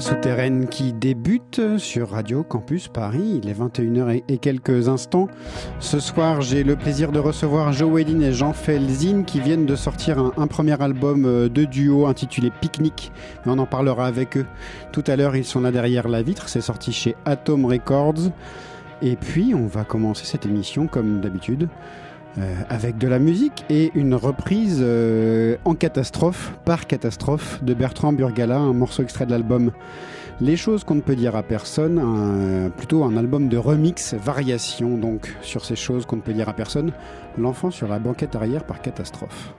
souterraine qui débute sur Radio Campus Paris. Il est 21h et quelques instants. Ce soir, j'ai le plaisir de recevoir Joe Wedin et Jean Felzin qui viennent de sortir un, premier album euh, de duo intitulé Picnic. Mais on en parlera avec eux tout à l'heure. Ils sont là derrière la vitre. C'est sorti chez Atom Records. Et puis, on va commencer cette émission comme d'habitude euh, avec de la musique et une reprise euh, en catastrophe, par catastrophe, de Bertrand Burgala, un morceau extrait de l'album Les choses qu'on ne peut dire à personne, plutôt un album de remix, variation donc sur ces choses qu'on ne peut dire à personne, L'enfant sur la banquette arrière par catastrophe.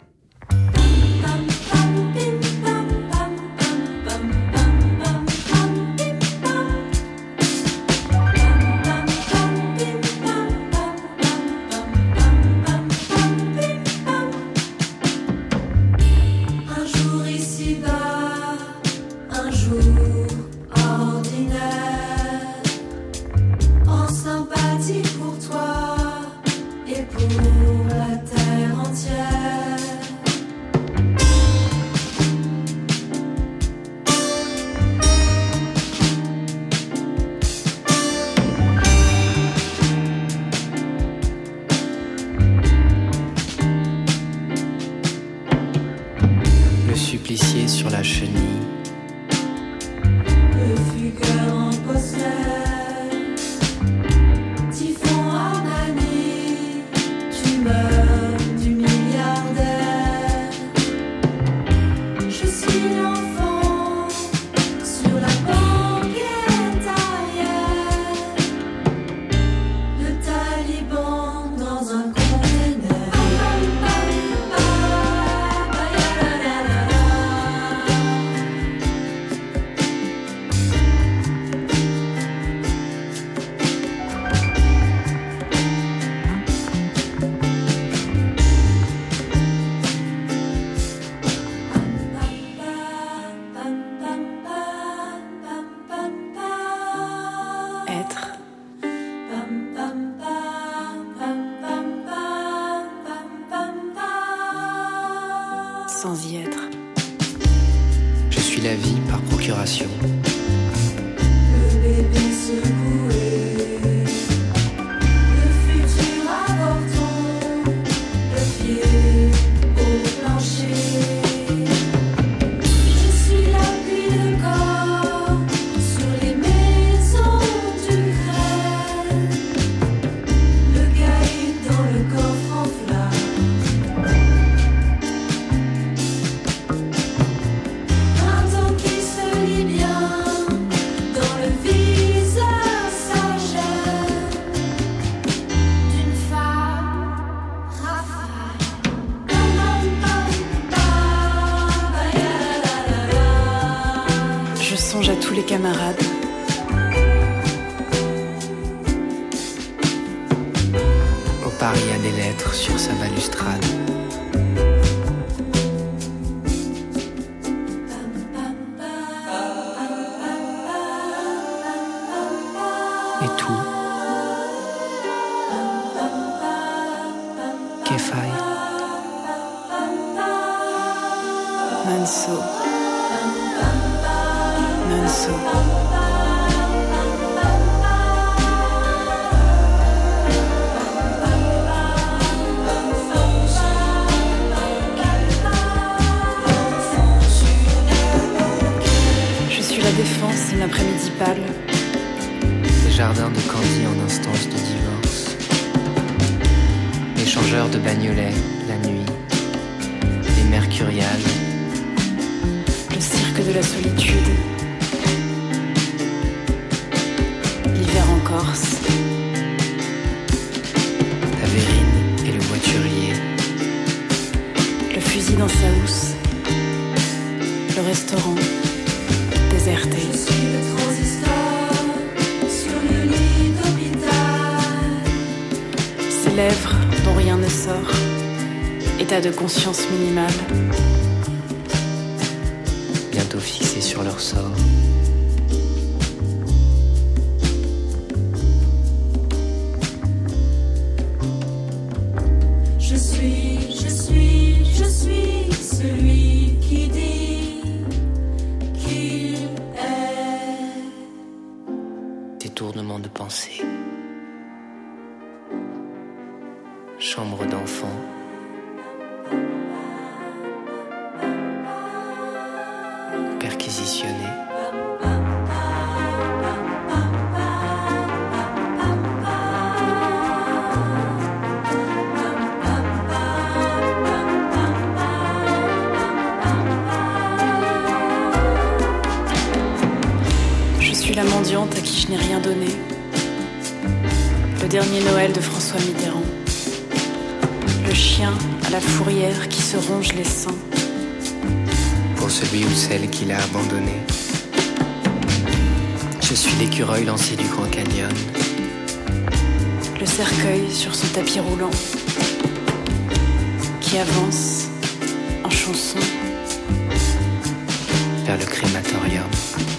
Lèvres de conscience minimale. Bientôt fixés sur leur sort. Je suis, je suis, je suis celui qui dit qu'il est. Détournement de pensée. Chambre d'enfant perquisitionner. la mendiante à qui je n'ai rien donné. Le dernier Noël de François Mitterrand. Le chien la fourrière qui se ronge les seins. Pour celui ou celle qui l'a abandonné. Je suis l'écureuil lancé du Grand Canyon. Le cercueil sur son tapis roulant qui avance en chanson vers le crématorium.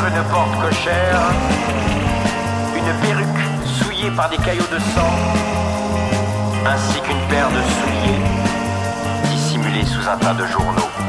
une porte cochère, une perruque souillée par des caillots de sang, ainsi qu'une paire de souliers dissimulés sous un tas de journaux.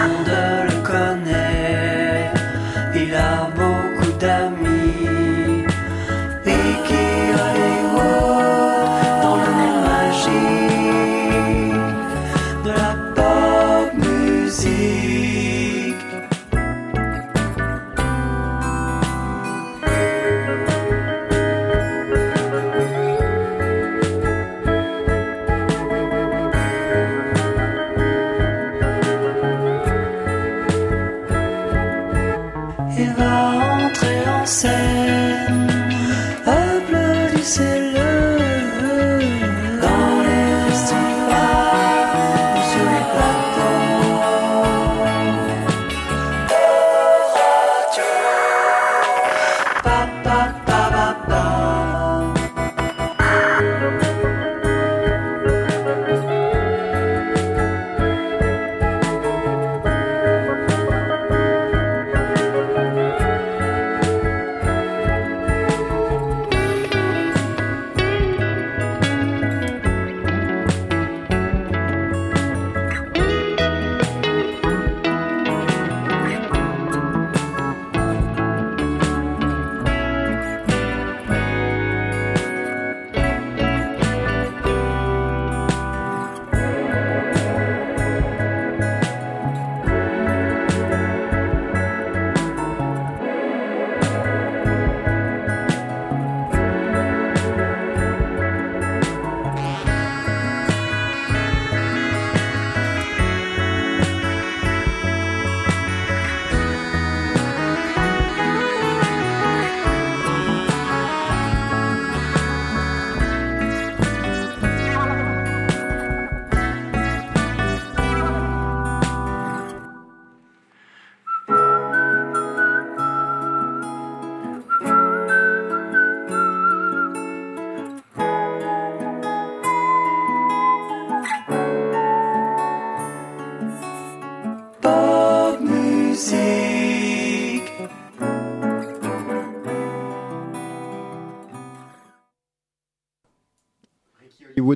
wonder.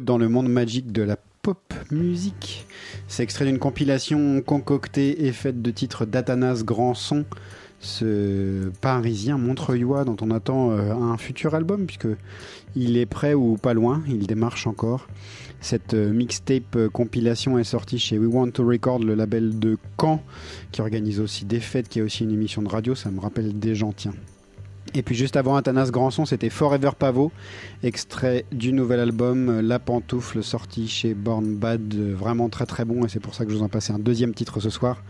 Dans le monde magique de la pop musique. C'est extrait d'une compilation concoctée et faite de titres d'Athanas Grandson, ce parisien montreuillois dont on attend euh, un futur album puisque il est prêt ou pas loin, il démarche encore. Cette euh, mixtape euh, compilation est sortie chez We Want to Record, le label de Caen, qui organise aussi des fêtes, qui a aussi une émission de radio. Ça me rappelle des gens, tiens. Et puis juste avant Athanas Grandson, c'était Forever Pavot, extrait du nouvel album La Pantoufle, sorti chez Born Bad, vraiment très très bon, et c'est pour ça que je vous en passe un deuxième titre ce soir.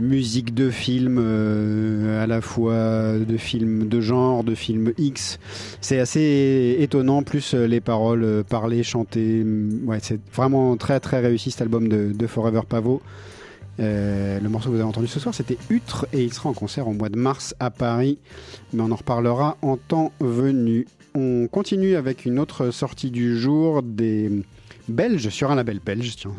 Musique de film, euh, à la fois de films de genre, de films X. C'est assez étonnant, plus euh, les paroles euh, parlées, chantées. Ouais, c'est vraiment très très réussi cet album de, de Forever Pavot. Euh, le morceau que vous avez entendu ce soir, c'était Utre et il sera en concert au mois de mars à Paris, mais on en reparlera en temps venu. On continue avec une autre sortie du jour des Belges sur un label belge, tiens.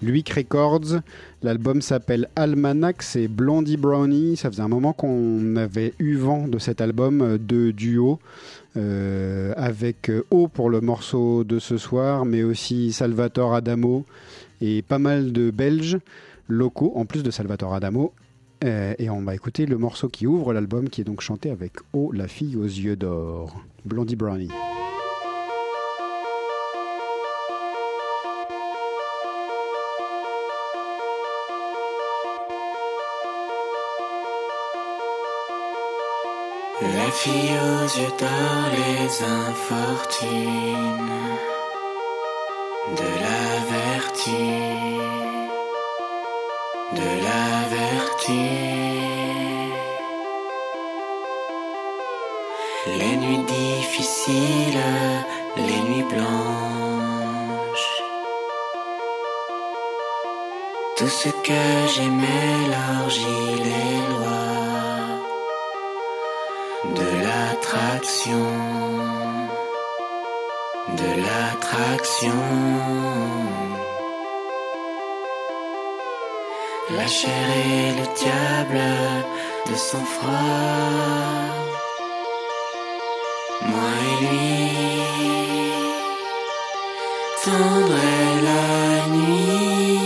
Luick Records. L'album s'appelle Almanac, c'est Blondie Brownie. Ça faisait un moment qu'on avait eu vent de cet album de duo. Euh, avec O pour le morceau de ce soir, mais aussi Salvatore Adamo et pas mal de Belges locaux, en plus de Salvatore Adamo. Euh, et on va écouter le morceau qui ouvre l'album, qui est donc chanté avec Oh, la fille aux yeux d'or, Blondie Brownie. La fille aux yeux d'or, les infortunes de la vertu de la vertu. Les nuits difficiles, les nuits blanches. Tout ce que j'aimais, l'argile et lois de l'attraction, de l'attraction. La chair et le diable de son froid. Moi et lui, tendre la nuit,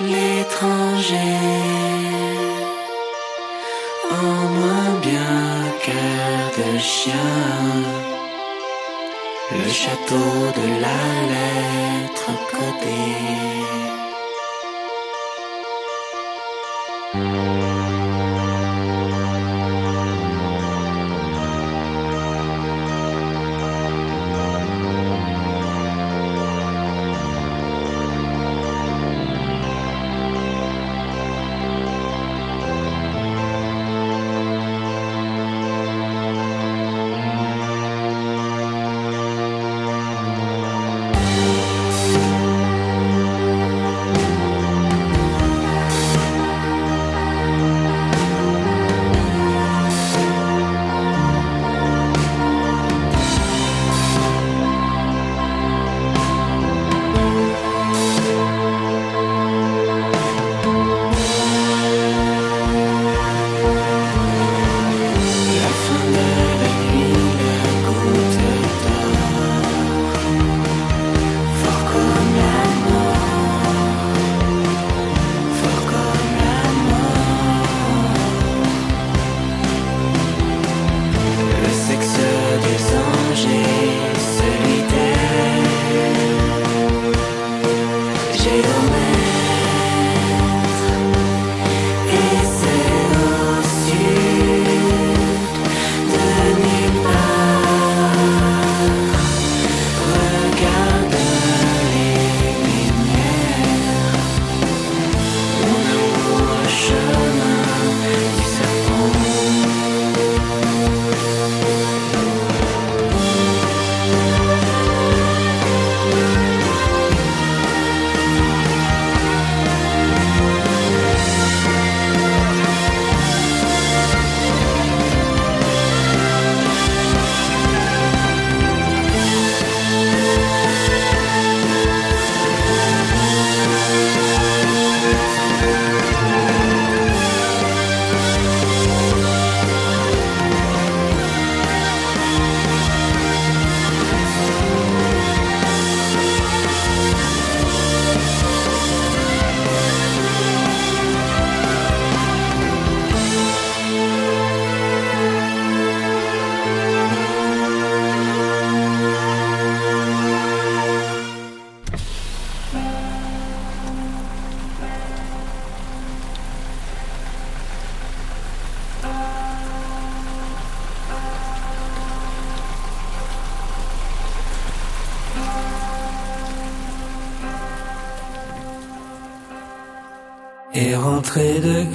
l'étranger, en moins bien. de chien, le château de la lettre codée. Et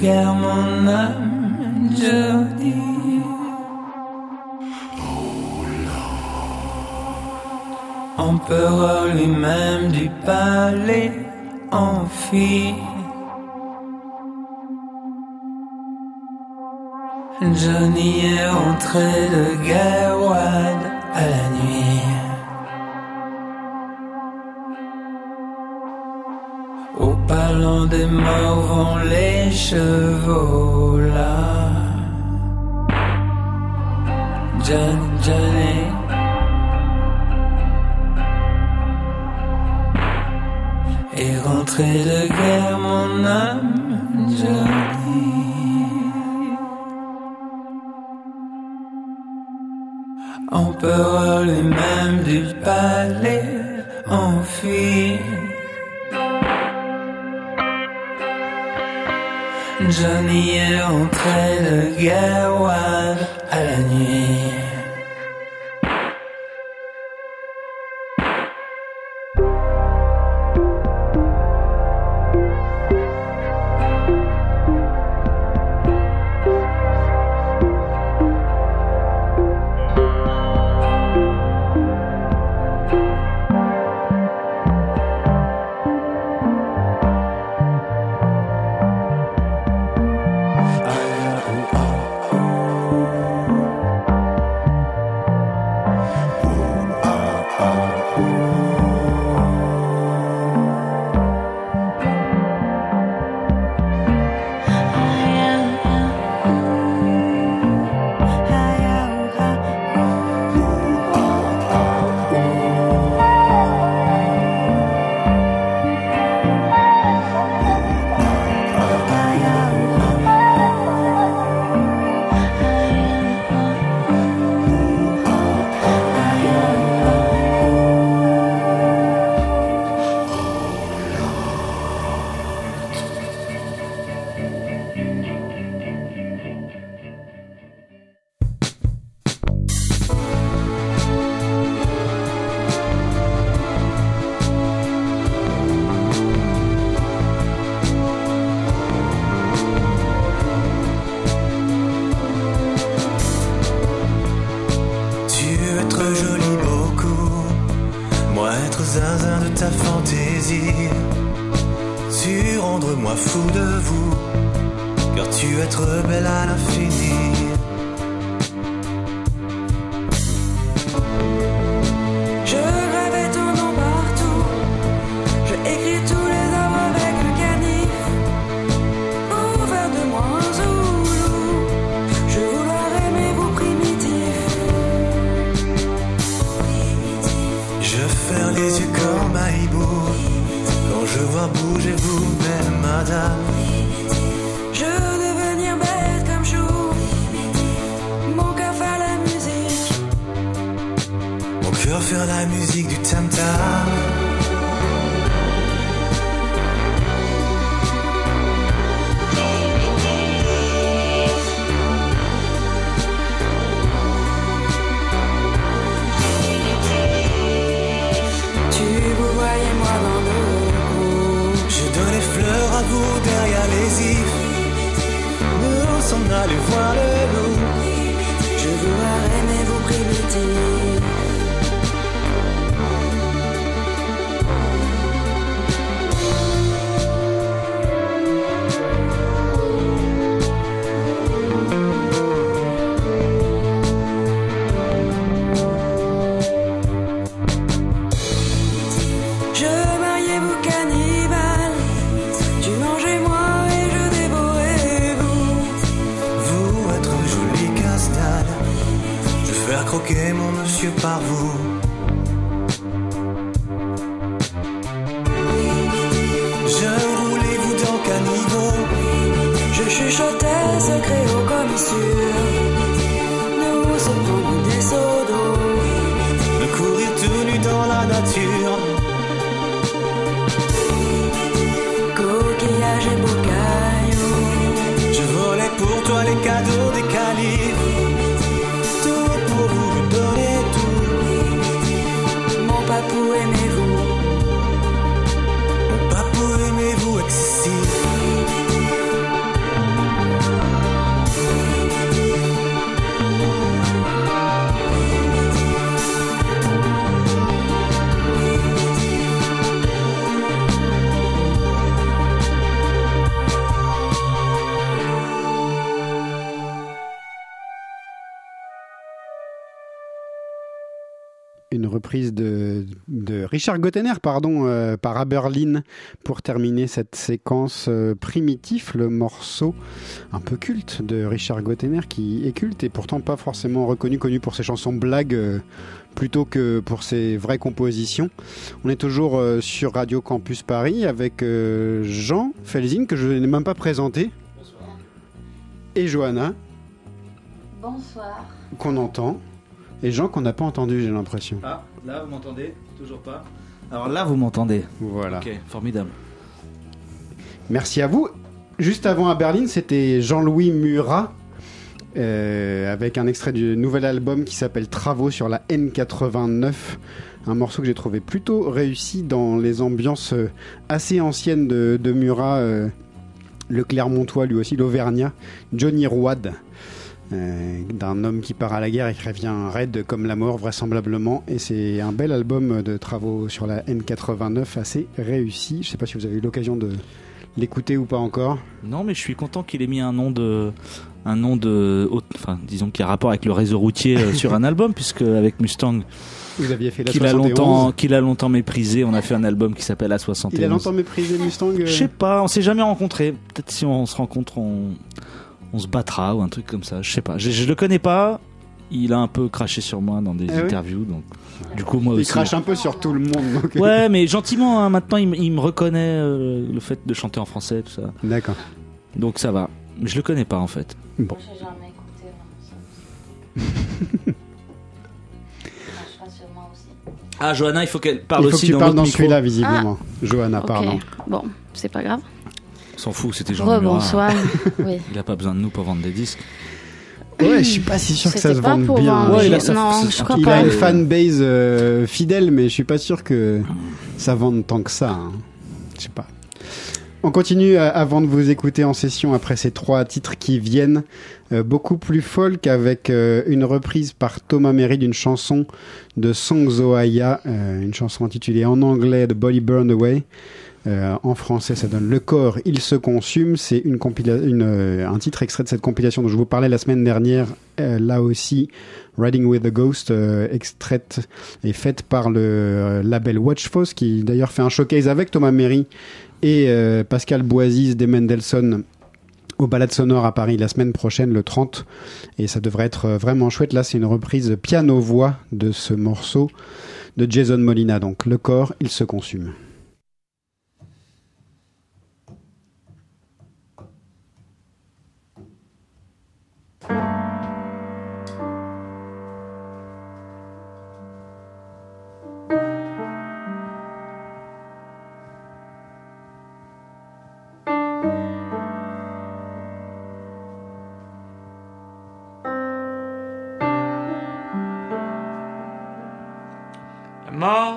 rentré de Au parlant des morts vont les chevaux là. Johnny, Johnny. Et rentré de guerre mon âme, Johnny. Empereur lui-même du palais enfui. Johnny est entré de Gawan à la nuit. La musique du tam-tam. Richard Gottener pardon, euh, par Aberlin pour terminer cette séquence euh, primitif, le morceau un peu culte de Richard Gottener qui est culte et pourtant pas forcément reconnu, connu pour ses chansons blagues euh, plutôt que pour ses vraies compositions. On est toujours euh, sur Radio Campus Paris avec euh, Jean Felzin que je n'ai même pas présenté et Johanna Bonsoir. qu'on entend et Jean qu'on n'a pas entendu j'ai l'impression. Ah, là vous m'entendez Toujours pas Alors là vous m'entendez. Voilà. Ok, formidable. Merci à vous. Juste avant à Berlin, c'était Jean-Louis Murat euh, avec un extrait du nouvel album qui s'appelle Travaux sur la N89. Un morceau que j'ai trouvé plutôt réussi dans les ambiances euh, assez anciennes de, de Murat, euh, le Clermontois lui aussi, l'Auvergnat, Johnny Roide. Euh, d'un homme qui part à la guerre et qui revient raide comme la mort vraisemblablement et c'est un bel album de travaux sur la N89 assez réussi je sais pas si vous avez eu l'occasion de l'écouter ou pas encore Non, mais je suis content qu'il ait mis un nom de. Un nom de. Enfin, disons qui a rapport avec le réseau routier euh, sur un album, puisque avec Mustang, vous aviez fait la qu'il a, 71 longtemps, qu'il a longtemps méprisé, on a fait un album qui s'appelle A71. il a longtemps méprisé Mustang euh, Je sais pas, on s'est jamais rencontrés. Peut-être si on se rencontre, on, on se battra ou un truc comme ça. Je sais pas. Je, je le connais pas. Il a un peu craché sur moi dans des Ah ouais interviews, donc du coup moi il aussi. crache un peu sur tout le monde donc, Ouais, mais gentiment. hein, maintenant, il, il me reconnaît euh, le fait de chanter en français, tout ça. d'accord Donc ça va. Mais je le connais pas en fait. bon J'ai jamais écouté aussi. Ah, Johanna, il faut qu'elle parle il faut que aussi tu dans parles dans celui-là visiblement Johanna Ok. pardon Bon, c'est pas grave. S'en fout, c'était Jean Murat. Rebonsoir. oui. Il a pas besoin de nous pour vendre des disques. ouais je suis pas si sûr que ça se vende bien. Ouais, il a non, crois il pas. a une fanbase euh, fidèle mais je suis pas sûr que ça vende tant que ça hein. je sais pas On continue euh, avant de vous écouter en session après ces trois titres qui viennent. Euh, beaucoup plus folk avec euh, une reprise par Thomas Merry d'une chanson de Song Zoaya, euh, une chanson intitulée en anglais The Body Burned Away. Euh, en français, ça donne Le corps, il se consume. C'est une une, euh, un titre extrait de cette compilation dont je vous parlais la semaine dernière. Euh, là aussi, Riding with the Ghost, extraite et faite par le label Watchfos, qui d'ailleurs fait un showcase avec Thomas Merry et Pascal Boisis des Mendelssohn au Balade Sonore à Paris la semaine prochaine, le 30. Et ça devrait être vraiment chouette. Là, c'est une reprise piano-voix de ce morceau de Jason Molina. Donc, le corps, il se consume.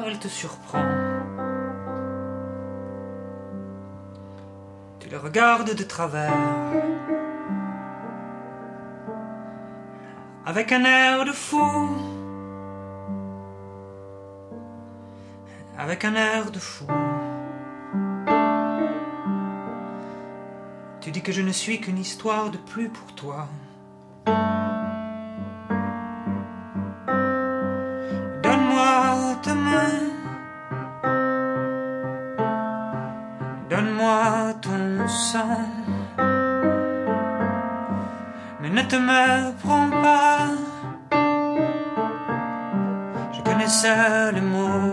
La elle te surprend. Tu le regardes de travers. Avec un air de fou. Avec un air de fou. Tu dis que je ne suis qu'une histoire de plus pour toi. Mais ne te méprends pas. Je connaissais les mots.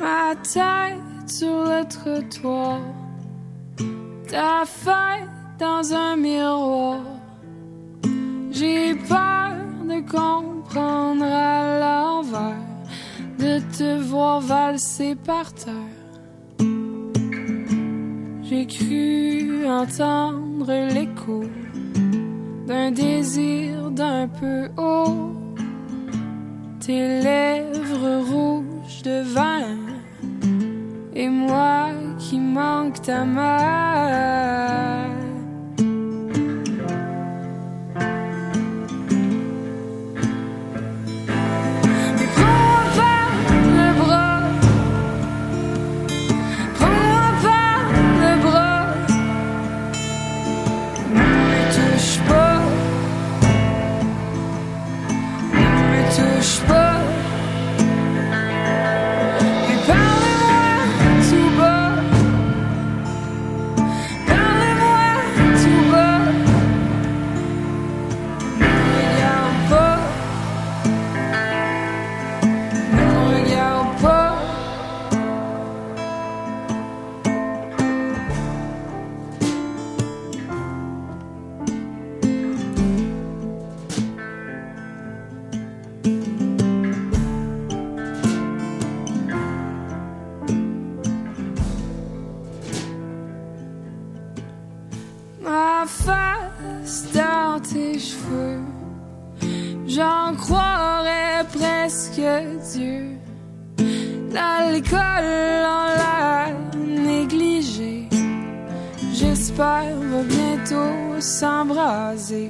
Ma tête sur le trottoir, ta fête dans un miroir. J'ai peur de comprendre à l'envers, de te voir valser par terre. J'ai cru entendre l'écho d'un désir d'un peu haut, tes lèvres rouges de vin et moi qui manque ta main. Va bientôt s'embraser.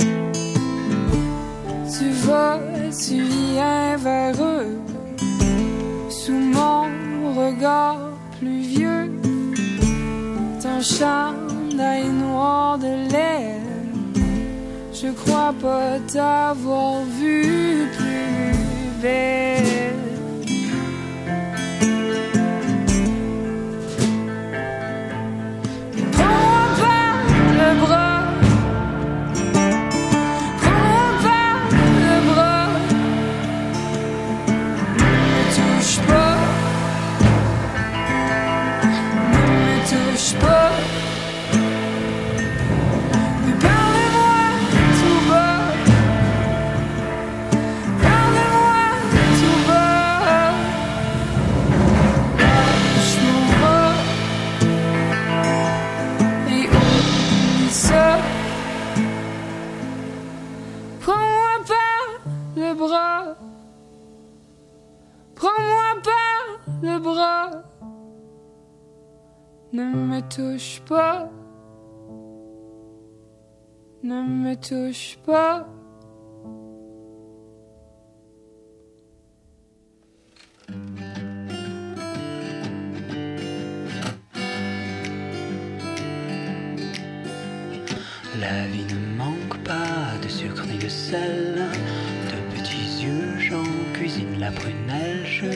Tu vas, tu viens vers eux. Sous mon regard pluvieux. Ton chandail noir de laine. Je crois pas t'avoir vu plus belle. Ne me touche pas. Ne me touche pas. La vie ne manque pas de sucre ni de sel. De petits yeux, j'en cuisine la prunelle. Je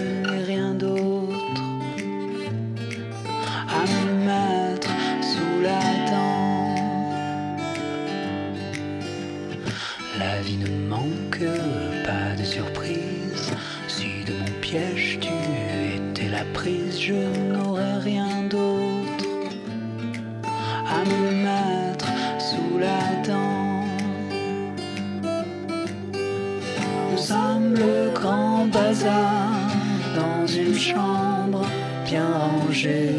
je n'aurais rien d'autre à me mettre sous la dent. Nous sommes le grand bazar dans une chambre bien rangée.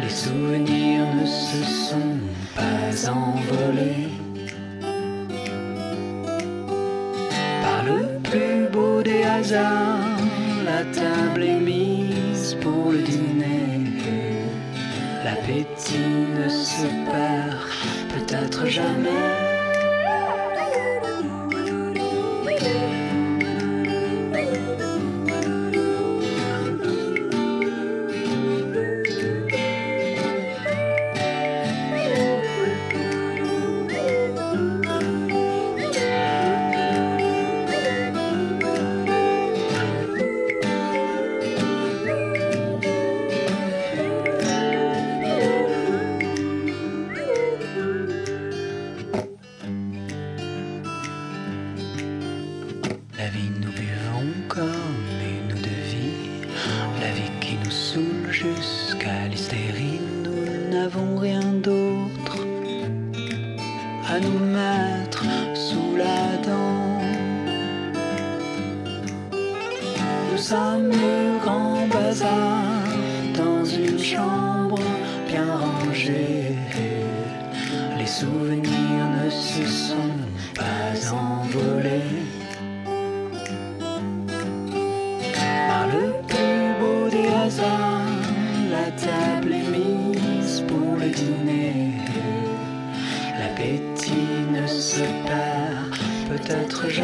Les souvenirs ne se sont pas envolés. Jamais.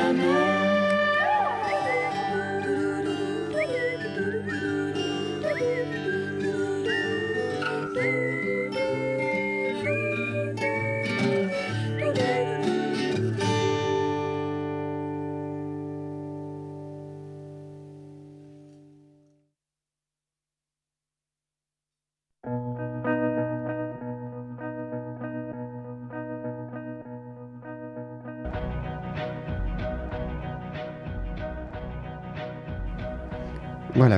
Jamais.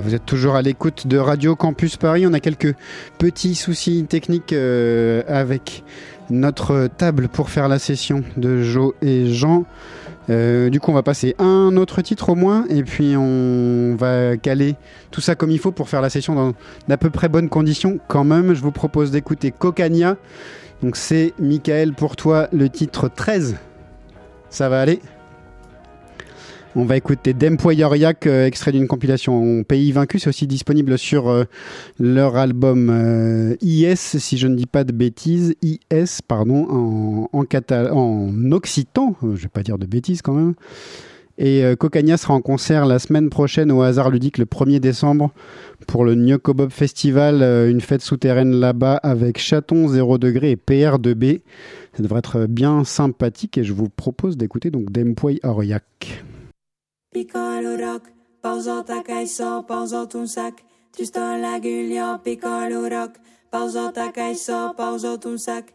Vous êtes toujours à l'écoute de Radio Campus Paris. On a quelques petits soucis techniques euh, avec notre table pour faire la session de Jo et Jean. Euh, du coup, on va passer un autre titre au moins, et puis on va caler tout ça comme il faut pour faire la session dans d'à peu près bonnes conditions. Quand même, je vous propose d'écouter Cocania. Donc c'est Michael pour toi le titre 13. Ça va aller? On va écouter Dempoyoriak, euh, extrait d'une compilation Pays Vaincu. C'est aussi disponible sur euh, leur album euh, IS, si je ne dis pas de bêtises. IS, pardon, en, occitan. Euh, Je vais pas dire de bêtises quand même. Et Cocagna sera en concert la semaine prochaine au hasard ludique le 1er décembre pour le Nyokobob Festival, une fête souterraine là-bas avec Chaton 0 degré et PR2B. Ça devrait être bien sympathique et je vous propose d'écouter donc Dempoy Oriak. Piccolo rock, pausota caiso, pausot un sac. Tu sto la guglio, piccolo rock, pausota caiso, pausot un sac.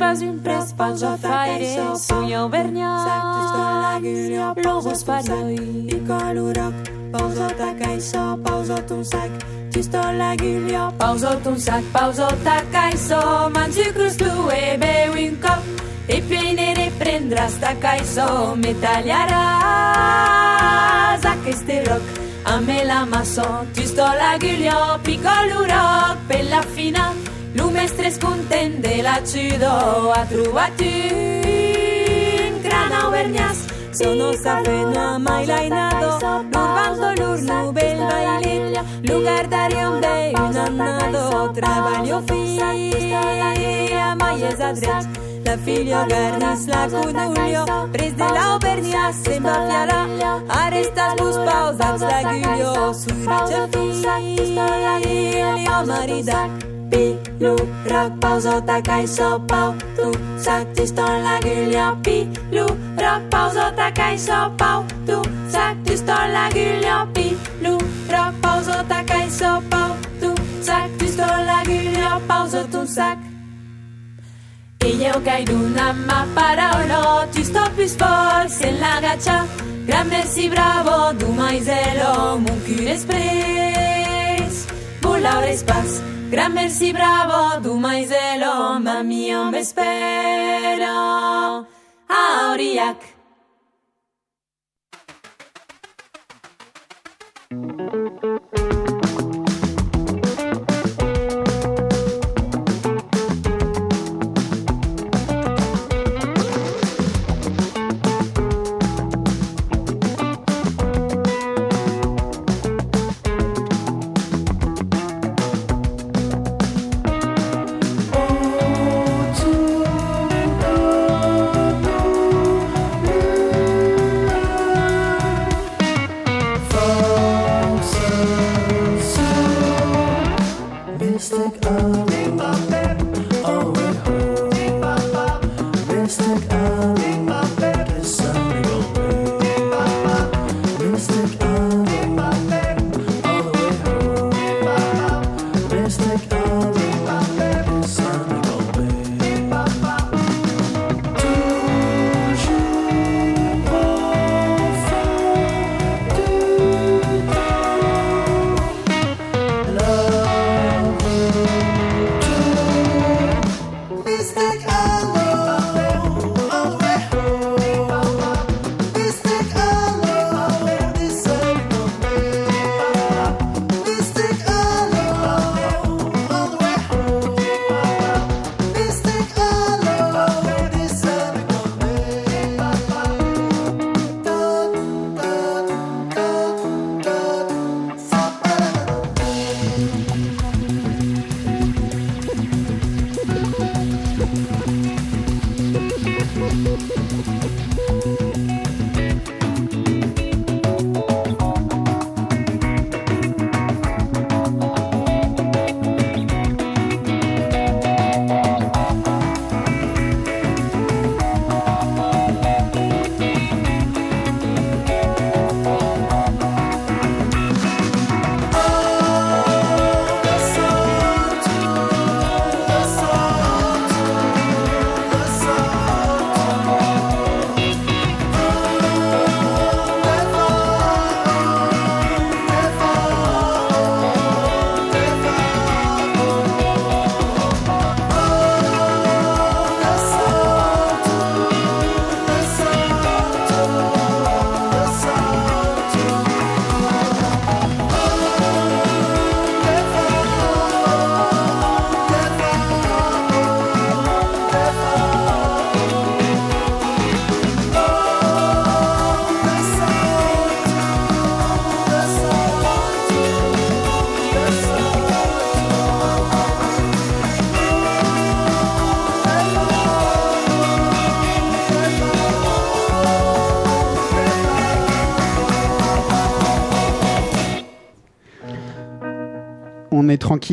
n'hauria pas un pres pels afaires, suyo vernya, logos parioi. Piccolo rock, pausota caiso, pausot un sac. Tu sto la guglio, Pausot un sac, pausot a caiso, mangi crus tu e bevi un cop, e poi ne riprendràs da caiso, me tagliaràs aquest rock, a me la maçó, tu sto la guglio, piccolo rock, per la final, Lumestreskunten dela txido atrubatin Krana uberniaz, zono zafenua mailainado Urbando lur nubel bailin, lugar darion behinanado Trabalio fia maiez adret, la filio garniz lagunulio Prez dela uberniaz zenbafiara, arestaz buzpauzatz lagulio Zuritxe fia mari pilu, rock pauso ta kai so pau tu, saktis ton la gulia pilu, rock pauso ta kai so pau tu, saktis ton la gulia pilu, rock pauso ta kai so pau tu, saktis ton la gulia pauso tu sak. E eu kai duna ma para o no, ti sto pi sport sen la gacha. Grande si bravo, du mai zelo, mu kuresprei. colores paz. Gran merci, bravo, tu maizelo, mami, me espera. Auriak.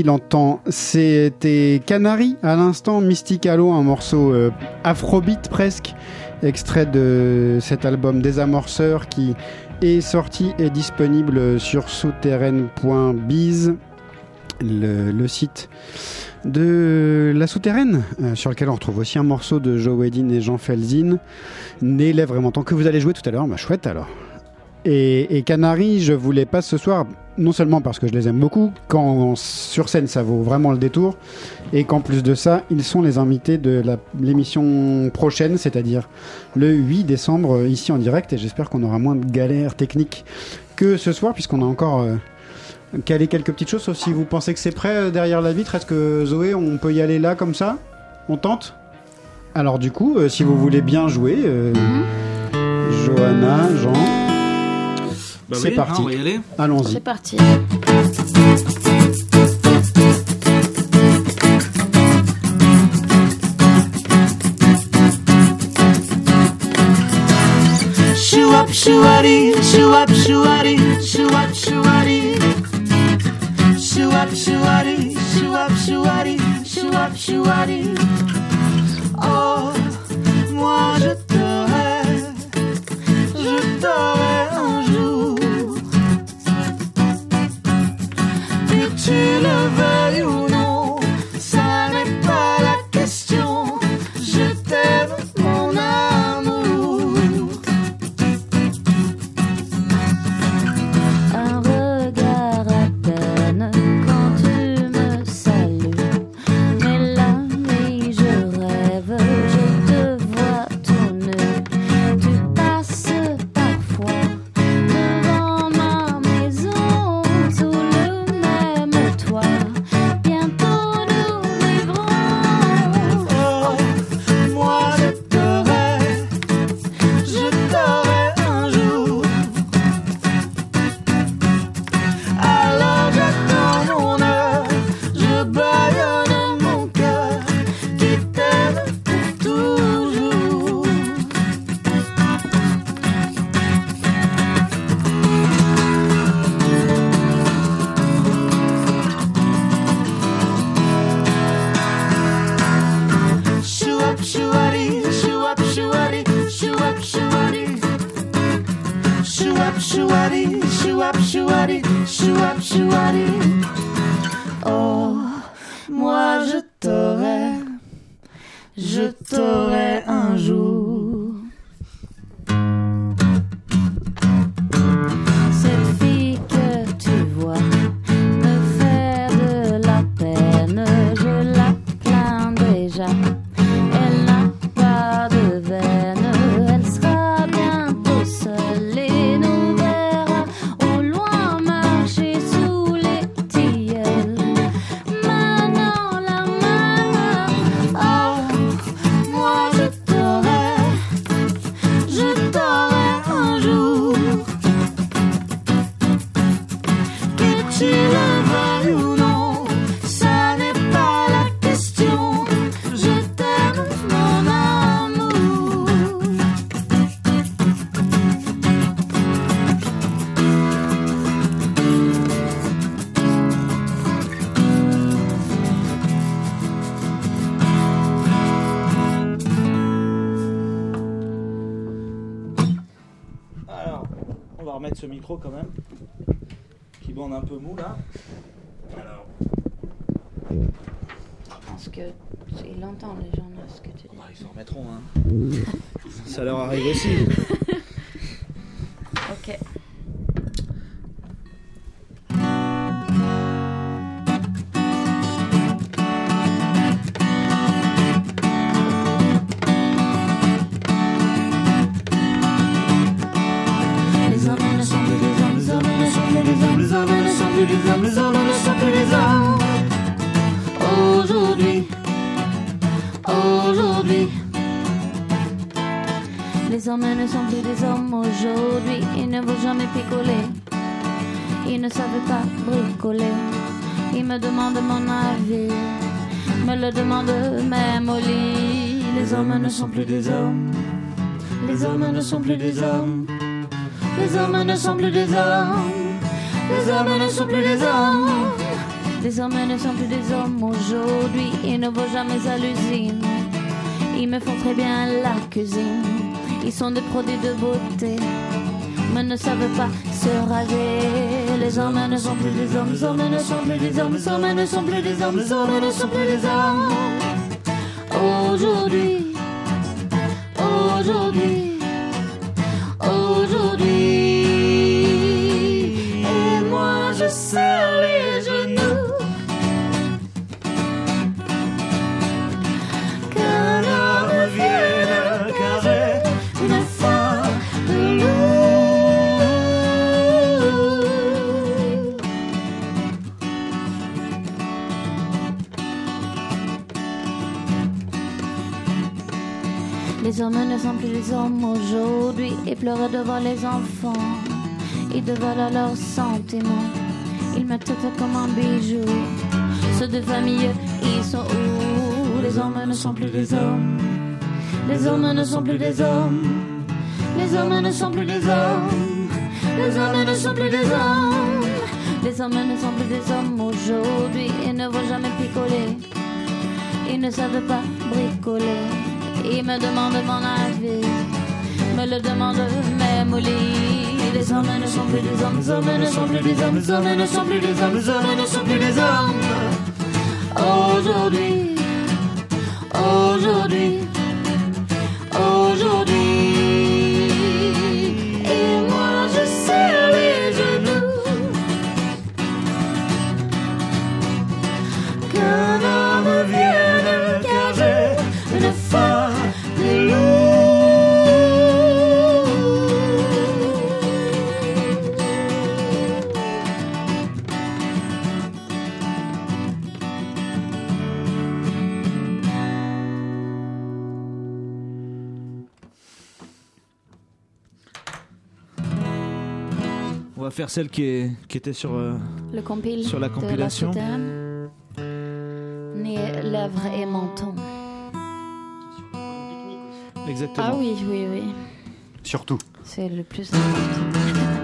En temps. C'était Canary à l'instant, Mystic Halo, un morceau euh, afrobeat presque, extrait de cet album Désamorceur qui est sorti et disponible sur souterraine.biz, le, site de La Souterraine, euh, sur lequel on retrouve aussi un morceau de Joe Wedin et Jean Felzin. Né vraiment tant que vous allez jouer tout à l'heure, bah chouette alors. Et, et Canary, je vous les passe ce soir, non seulement parce que je les aime beaucoup, quand sur scène ça vaut vraiment le détour, et qu'en plus de ça, ils sont les invités de l'émission prochaine, c'est-à-dire le 8 décembre, euh, ici en direct, et j'espère qu'on aura moins de galères techniques que ce soir, puisqu'on a encore euh, calé quelques petites choses, sauf si vous pensez que c'est prêt euh, derrière la vitre. Est-ce que Zoé, on peut y aller là comme ça? On tente? Alors du coup, euh, si vous voulez bien jouer, euh, Johanna, Jean, Bah c'est oui, parti. hein, aller. Allons-y. C'est parti. Shoo up, shoo addy, shoo up, shoo addy, shoo up, shoo addy. Shoo up, shoo tu le veuilles micro quand même. Qui bande un peu mou là. Alors, Parce que il entend les gens là ce que tu dis. bah, ils s'en remettront. Hein. Ça leur arrive aussi. Les hommes ne sont plus des hommes aujourd'hui, ils ne vont jamais picoler. Ils ne savent pas bricoler. Ils me demandent mon avis, me le demandent même au lit. Les hommes ne sont plus des hommes. Les hommes ne sont plus des hommes. Les hommes ne sont plus des hommes. Les hommes ne sont plus des hommes. Les hommes ne sont plus des hommes aujourd'hui, ils ne vont jamais à l'usine. Ils me font très bien la cuisine, ils sont des produits de beauté, mais ne savent pas se raser. Les hommes ne sont plus des hommes, hommes ne sont plus des hommes, hommes ne sont plus des hommes, hommes ne sont plus des hommes. Aujourd'hui, aujourd'hui, aujourd'hui. Hommes ne sont plus les hommes aujourd'hui et pleurent devant les enfants. Ils dévalent leurs sentiments. Ils me traitent comme un bijou. Ceux de famille, ils sont où? Les hommes ne sont plus des hommes. Les hommes ne sont plus des hommes. Les hommes ne sont plus des hommes. Les hommes ne sont plus des hommes. Les hommes ne sont plus des hommes aujourd'hui et ne vont jamais picoler. Ils ne savent pas bricoler. Ils me demandent mon avis, me le demandent même au lit. Les hommes ne sont plus des hommes, hommes ne sont plus des hommes, hommes ne sont plus des hommes, hommes ne sont plus des hommes. Aujourd'hui, aujourd'hui, aujourd'hui. Celle qui, est, qui était sur. euh, Le compile Sur la de compilation. CTM. Nez, lèvres et menton. Exactement. Ah oui, oui, oui. Surtout. C'est le plus important.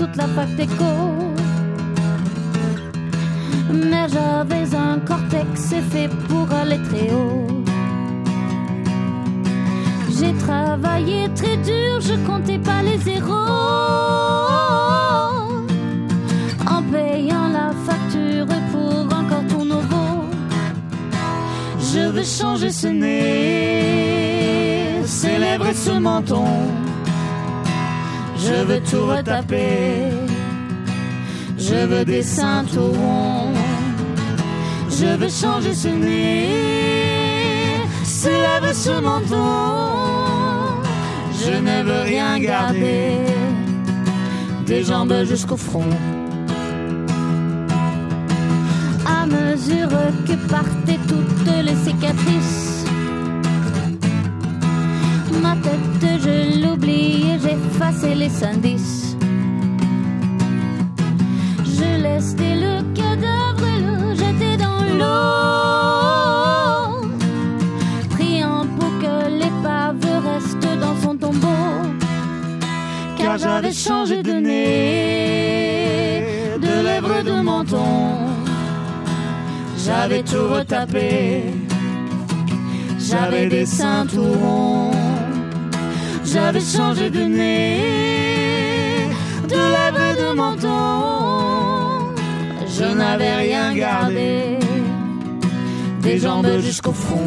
Toute la fac d'éco. Mais j'avais un cortex fait pour aller très haut. J'ai travaillé très dur, je comptais pas les zéros. En payant la facture pour encore tout nouveau. Je veux changer ce nez, et ce menton. Je veux tout retaper. Je veux des seins tout ronds. Je veux changer ce nez, ces lèvres ce menton. Je ne veux rien garder, des jambes jusqu'au front. À mesure que partaient toutes les cicatrices, j'efface les indices. Je laissais le cadavre le jeter dans l'eau, priant pour que l'épave reste dans son tombeau. Car j'avais changé de nez, de lèvres de menton. J'avais tout retapé, j'avais des seins tout ronds. J'avais changé de nez, de lèvres et de menton. Je n'avais rien gardé, des jambes jusqu'au front.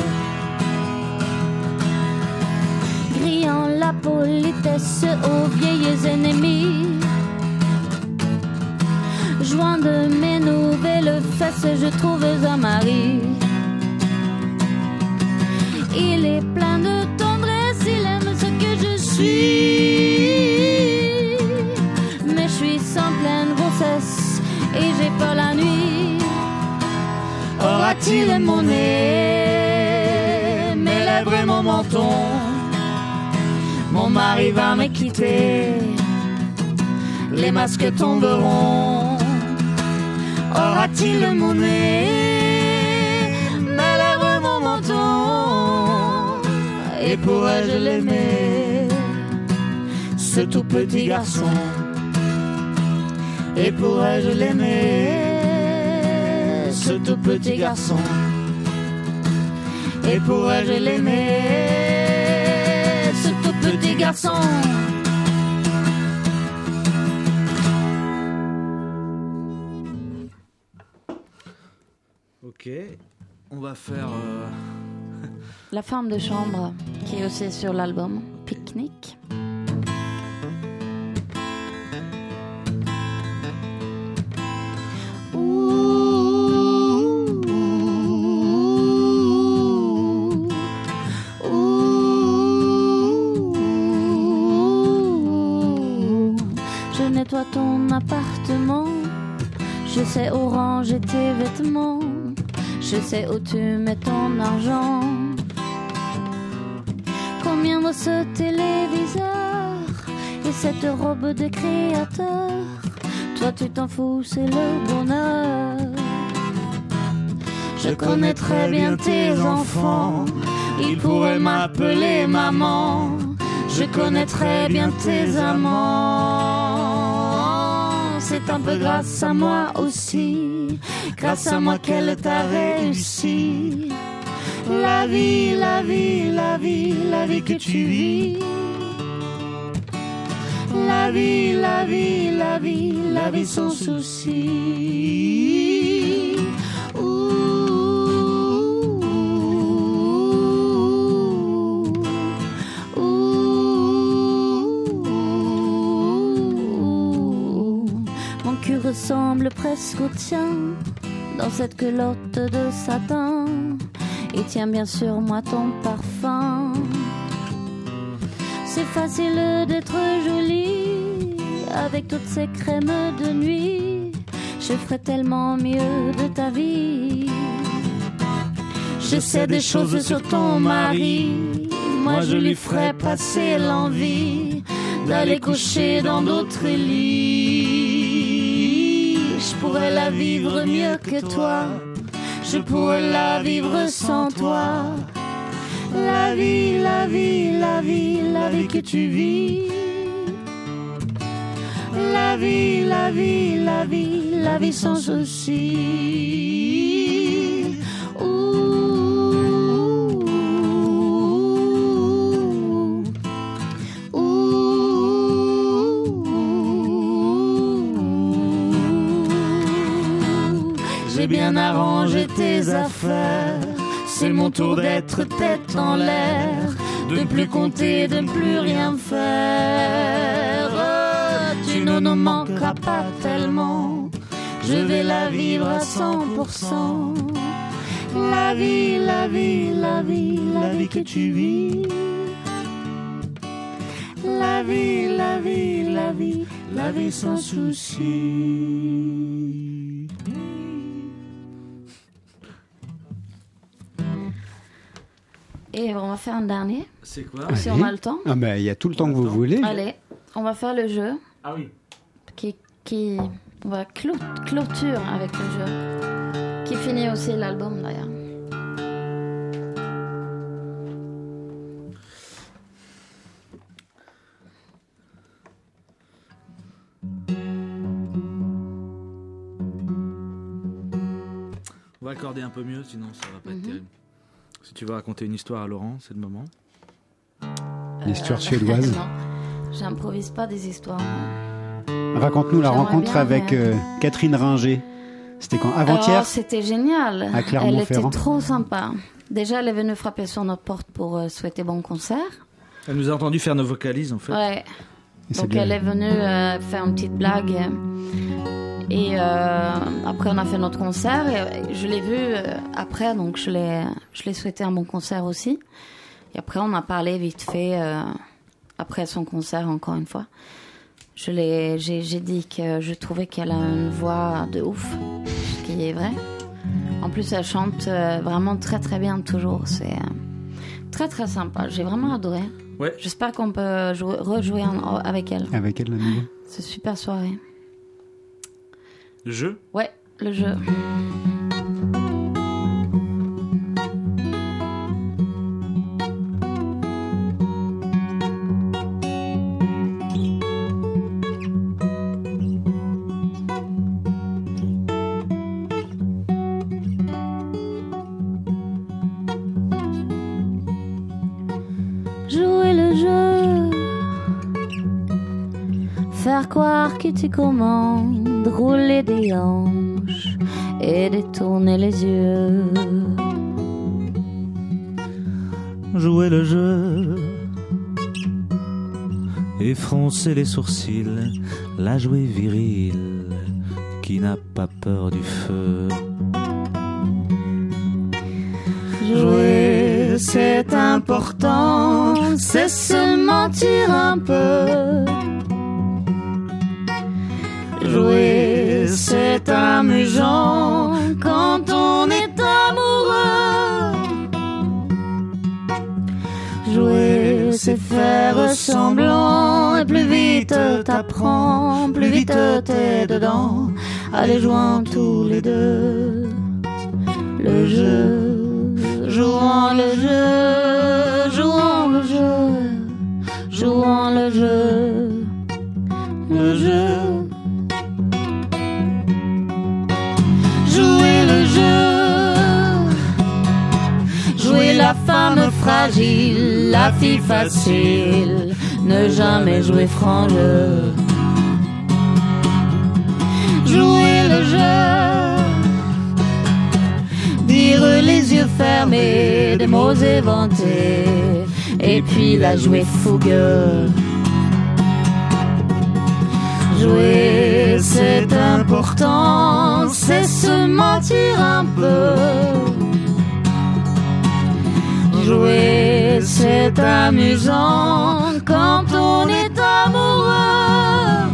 Grillant la politesse aux vieilles ennemis. Joint de mes nouvelles fesses, je trouve un mari. Aura-t-il mon nez, mes lèvres et mon menton. Mon mari va me quitter, les masques tomberont. Aura-t-il mon nez, mes lèvres et mon menton? Et pourrais-je l'aimer, ce tout petit garçon? Et pourrais-je l'aimer, ce tout petit garçon Et pourrais-je l'aimer, ce tout petit garçon? Ok, on va faire. euh, La femme de chambre, qui est aussi sur l'album Picnic. Sais où tu mets ton argent. Combien vaut ce téléviseur et cette robe de créateur? Toi tu t'en fous, c'est le bonheur. Je connais bien tes enfants, ils pourraient m'appeler maman. Je connais bien tes amants. C'est un peu grâce à moi aussi, grâce à moi qu'elle t'a réussi. La vie, la vie, la vie, la vie que tu vis. La vie, la vie, la vie, la vie sans souci. Ressemble presque au tien dans cette culotte de satin. Et tiens bien sûr moi ton parfum. C'est facile d'être jolie avec toutes ces crèmes de nuit. Je ferais tellement mieux de ta vie. Je sais des choses sur ton mari. Moi je lui ferais passer l'envie d'aller coucher dans d'autres lits. Je pourrais la vivre mieux que toi. Je pourrais la vivre sans toi. La vie, la vie, la vie, la vie que tu vis. La vie, la vie, la vie, la vie sans souci. Bien arrangé tes affaires. C'est mon tour d'être tête en l'air, de plus compter, de ne plus rien faire. Tu ne nous manqueras pas tellement. Je vais la vivre à 100%. La vie, la vie, la vie, la vie que tu vis. La vie, la vie, la vie, la vie sans souci. Et on va faire un dernier, C'est quoi si Allez. on a le temps. Ah ben il y a tout le temps que vous voulez. Allez, on va faire le jeu Ah oui. qui, qui on va clôture avec le jeu, qui finit aussi l'album d'ailleurs. On va accorder un peu mieux, sinon ça va pas Mhm. être terrible. Si tu veux raconter une histoire à Laurent, c'est le moment. L'histoire Euh, suédoise. non, j'improvise pas des histoires. Raconte-nous la rencontre bien, avec mais- euh, Catherine Ringer. C'était quand? Avant-hier? Oh, C'était génial. À. Elle était trop sympa. Déjà, elle est venue frapper sur notre porte pour euh, souhaiter bon concert. Elle nous a entendu faire nos vocalises en fait. Ouais. Donc elle est venue euh, faire une petite blague. Et euh, après, on a fait notre concert. Et euh, je l'ai vue après, donc je l'ai, je l'ai souhaité un bon concert aussi. Et après, on a parlé vite fait euh, après son concert, encore une fois. Je l'ai, j'ai, j'ai dit que je trouvais qu'elle a une voix de ouf, ce qui est vrai. En plus, elle chante vraiment très très bien toujours. C'est, Très très sympa, j'ai vraiment adoré. Ouais. J'espère qu'on peut jouer- rejouer en- avec elle. Avec elle, la nouvelle. C'est super soirée. Le jeu? Ouais, le jeu. Tu commandes, rouler des hanches et détourner les yeux. Jouer le jeu. Et froncer les sourcils, la jouer virile, qui n'a pas peur du feu. Jouer, c'est important, c'est se mentir un peu. Jouer, c'est amusant quand on est amoureux. Jouer, c'est faire semblant et plus vite t'apprends, plus vite t'es dedans. Allez, jouons tous les deux le jeu, jouons le jeu, jouons le jeu, jouons le jeu, le jeu. La femme fragile, la fille facile, ne jamais jouer franc. Jouer le jeu dire les yeux fermés, des mots éventés, et puis la jouer fougueux. Jouer, c'est important, c'est se mentir un peu. Jouer, c'est amusant quand on est amoureux.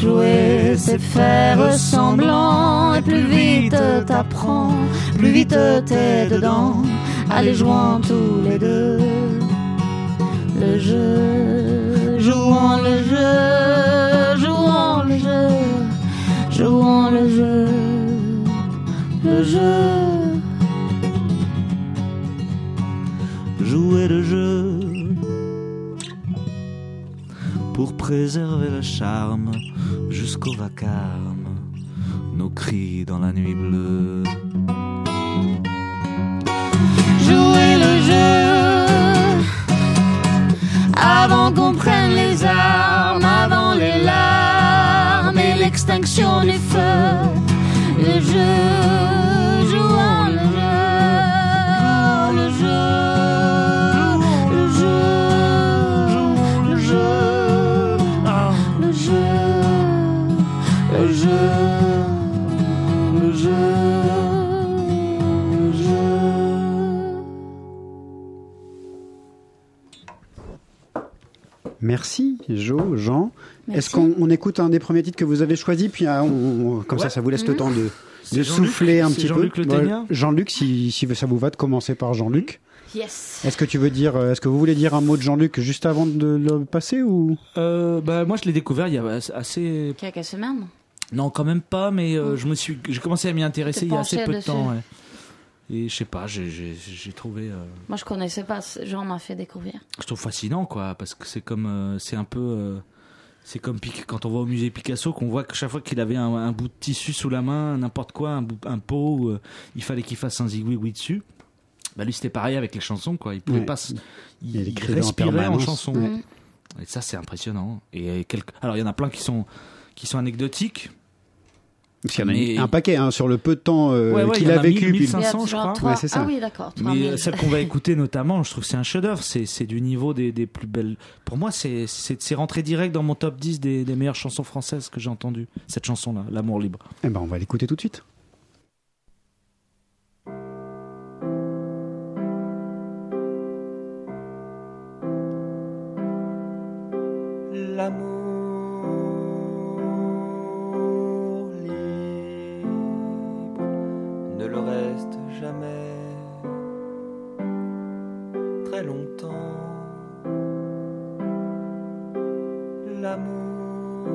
Jouer, c'est faire semblant et plus vite t'apprends, plus vite t'es dedans. Allez, jouons tous les deux le jeu, jouons le jeu, jouons le jeu, jouons le jeu, le jeu. Jouer le jeu pour préserver le charme jusqu'au vacarme, nos cris dans la nuit bleue. Jouer le jeu avant qu'on prenne les armes, avant les larmes et l'extinction du feu. Le jeu, Merci, Jo, Jean. Est-ce qu'on on écoute un des premiers titres que vous avez choisi Puis ah, on- on- comme ça, Ouais. ça vous laisse le temps de, souffler un petit peu. Jean-Luc Ténia Jean-Luc, si, si ça vous va de commencer par Jean-Luc. Yes. Est-ce que tu veux dire, euh, est-ce que vous voulez dire un mot de Jean-Luc juste avant de le passer ou? Euh, bah, moi, je l'ai découvert il y a assez. Quelques semaines. Non, quand même pas, mais euh, je me suis, j'ai commencé à m'y intéresser il y a assez peu de temps. ouais. Et je sais pas, j'ai, trouvé, euh, Moi, je connaissais pas. Jean m'a fait découvrir. je trouve fascinant, quoi, parce que c'est comme, euh, c'est un peu, euh, c'est comme Pic- quand on va au musée Picasso, qu'on voit que chaque fois qu'il avait un, un bout de tissu sous la main, n'importe quoi, un, bout, un pot, où, euh, il fallait qu'il fasse un zigouigoui dessus. Bah lui, c'était pareil avec les chansons, quoi. Il pouvait Ouais. pas, il, Il il écrivait en respirait en, chanson. Ouais. Mm. Et ça, c'est impressionnant. Et quelques... alors, il y en a plein qui sont, qui sont anecdotiques. Parce qu'il y en a Mais- un paquet hein, sur le peu de temps euh, Ouais, ouais, qu'il a a vécu. 1000, puis- 1500. Il y a 500, je crois. trois- Ouais, c'est ça. Ah oui, d'accord. Mais 3000. euh, celle qu'on va écouter notamment, je trouve que c'est un chef-d'œuvre. C'est, c'est du niveau des, des plus belles. Pour moi, c'est, c'est, c'est rentré direct dans mon top 10 des, des meilleures chansons françaises que j'ai entendues. Cette chanson-là, L'amour libre. Eh ben, on va l'écouter tout de suite. L'amour le reste jamais. longtemps. L'amour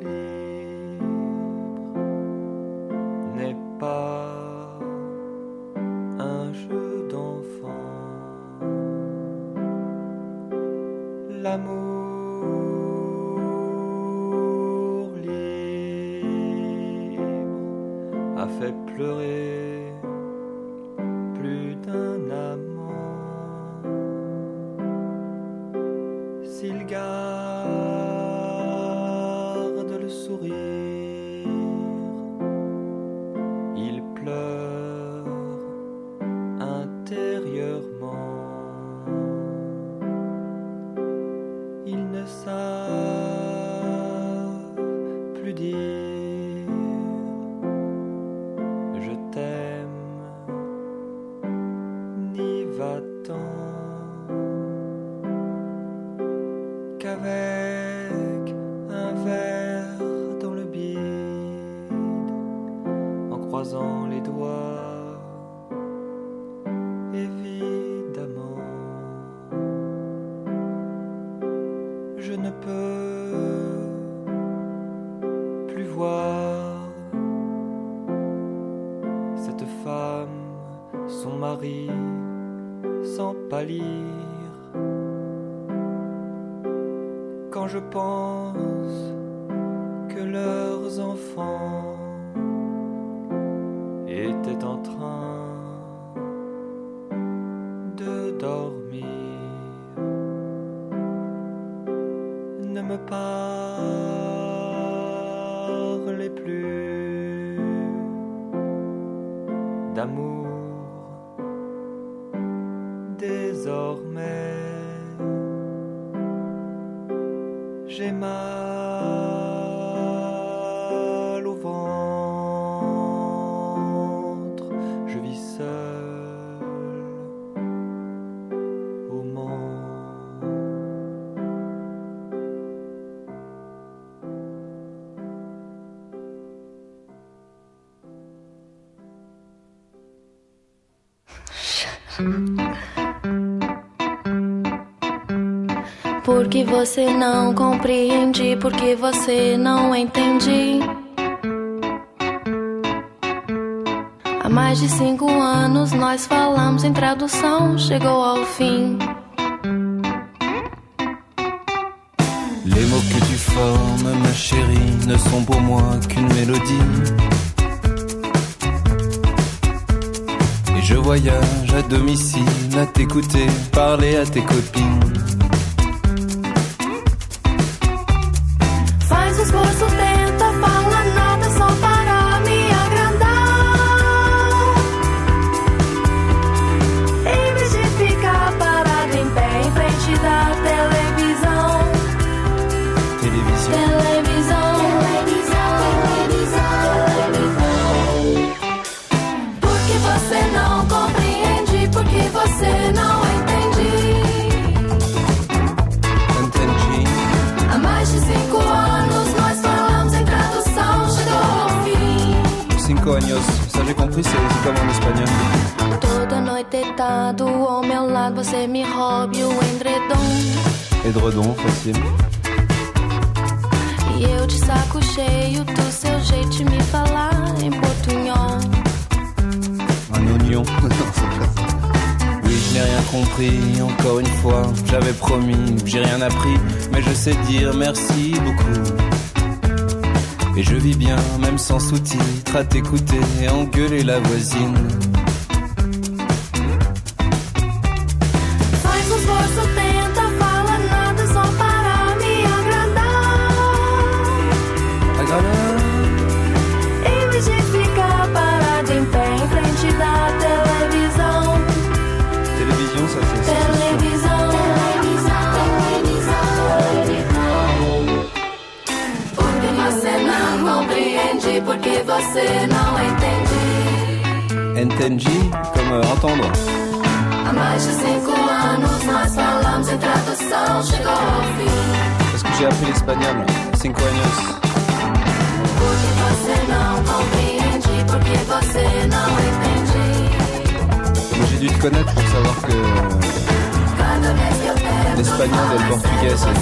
libre n'est pas un jeu d'enfant. L'amour Je pense que leurs enfants étaient en train de dormir. Ne me você não compreende, porque você não entende. Há mais de cinco anos nós falamos em tradução, chegou ao fim. Les mots que tu formes, ma chérie, ne sont pour moi qu'une mélodie. Et je voyage à domicile à t'écouter parler à tes copines. Compris, c'est comme en espagnol. Toda noite deitado ao meu lado, você me roube o edredom. Edredon, facile. E eu de saco cheio do seu jeito de me falar em portunhol. Un oignon. Non, c'est pas ça. Oui, je n'ai rien compris, encore une fois. J'avais promis, j'ai rien appris, mais je sais dire merci beaucoup. Et je vis bien, même sans sous-titres, à t'écouter et engueuler la voisine. Você não entende. Entendi, comme euh, entendre. Há mais de cinco anos nós falamos em tradução, chegou ao fim. Parce que j'ai appris l'espagnol. Cinco años. Porque você não compreende, porque você não entende. Mais j'ai dû de connaître pour savoir que l'espagnol et le portugais, c'est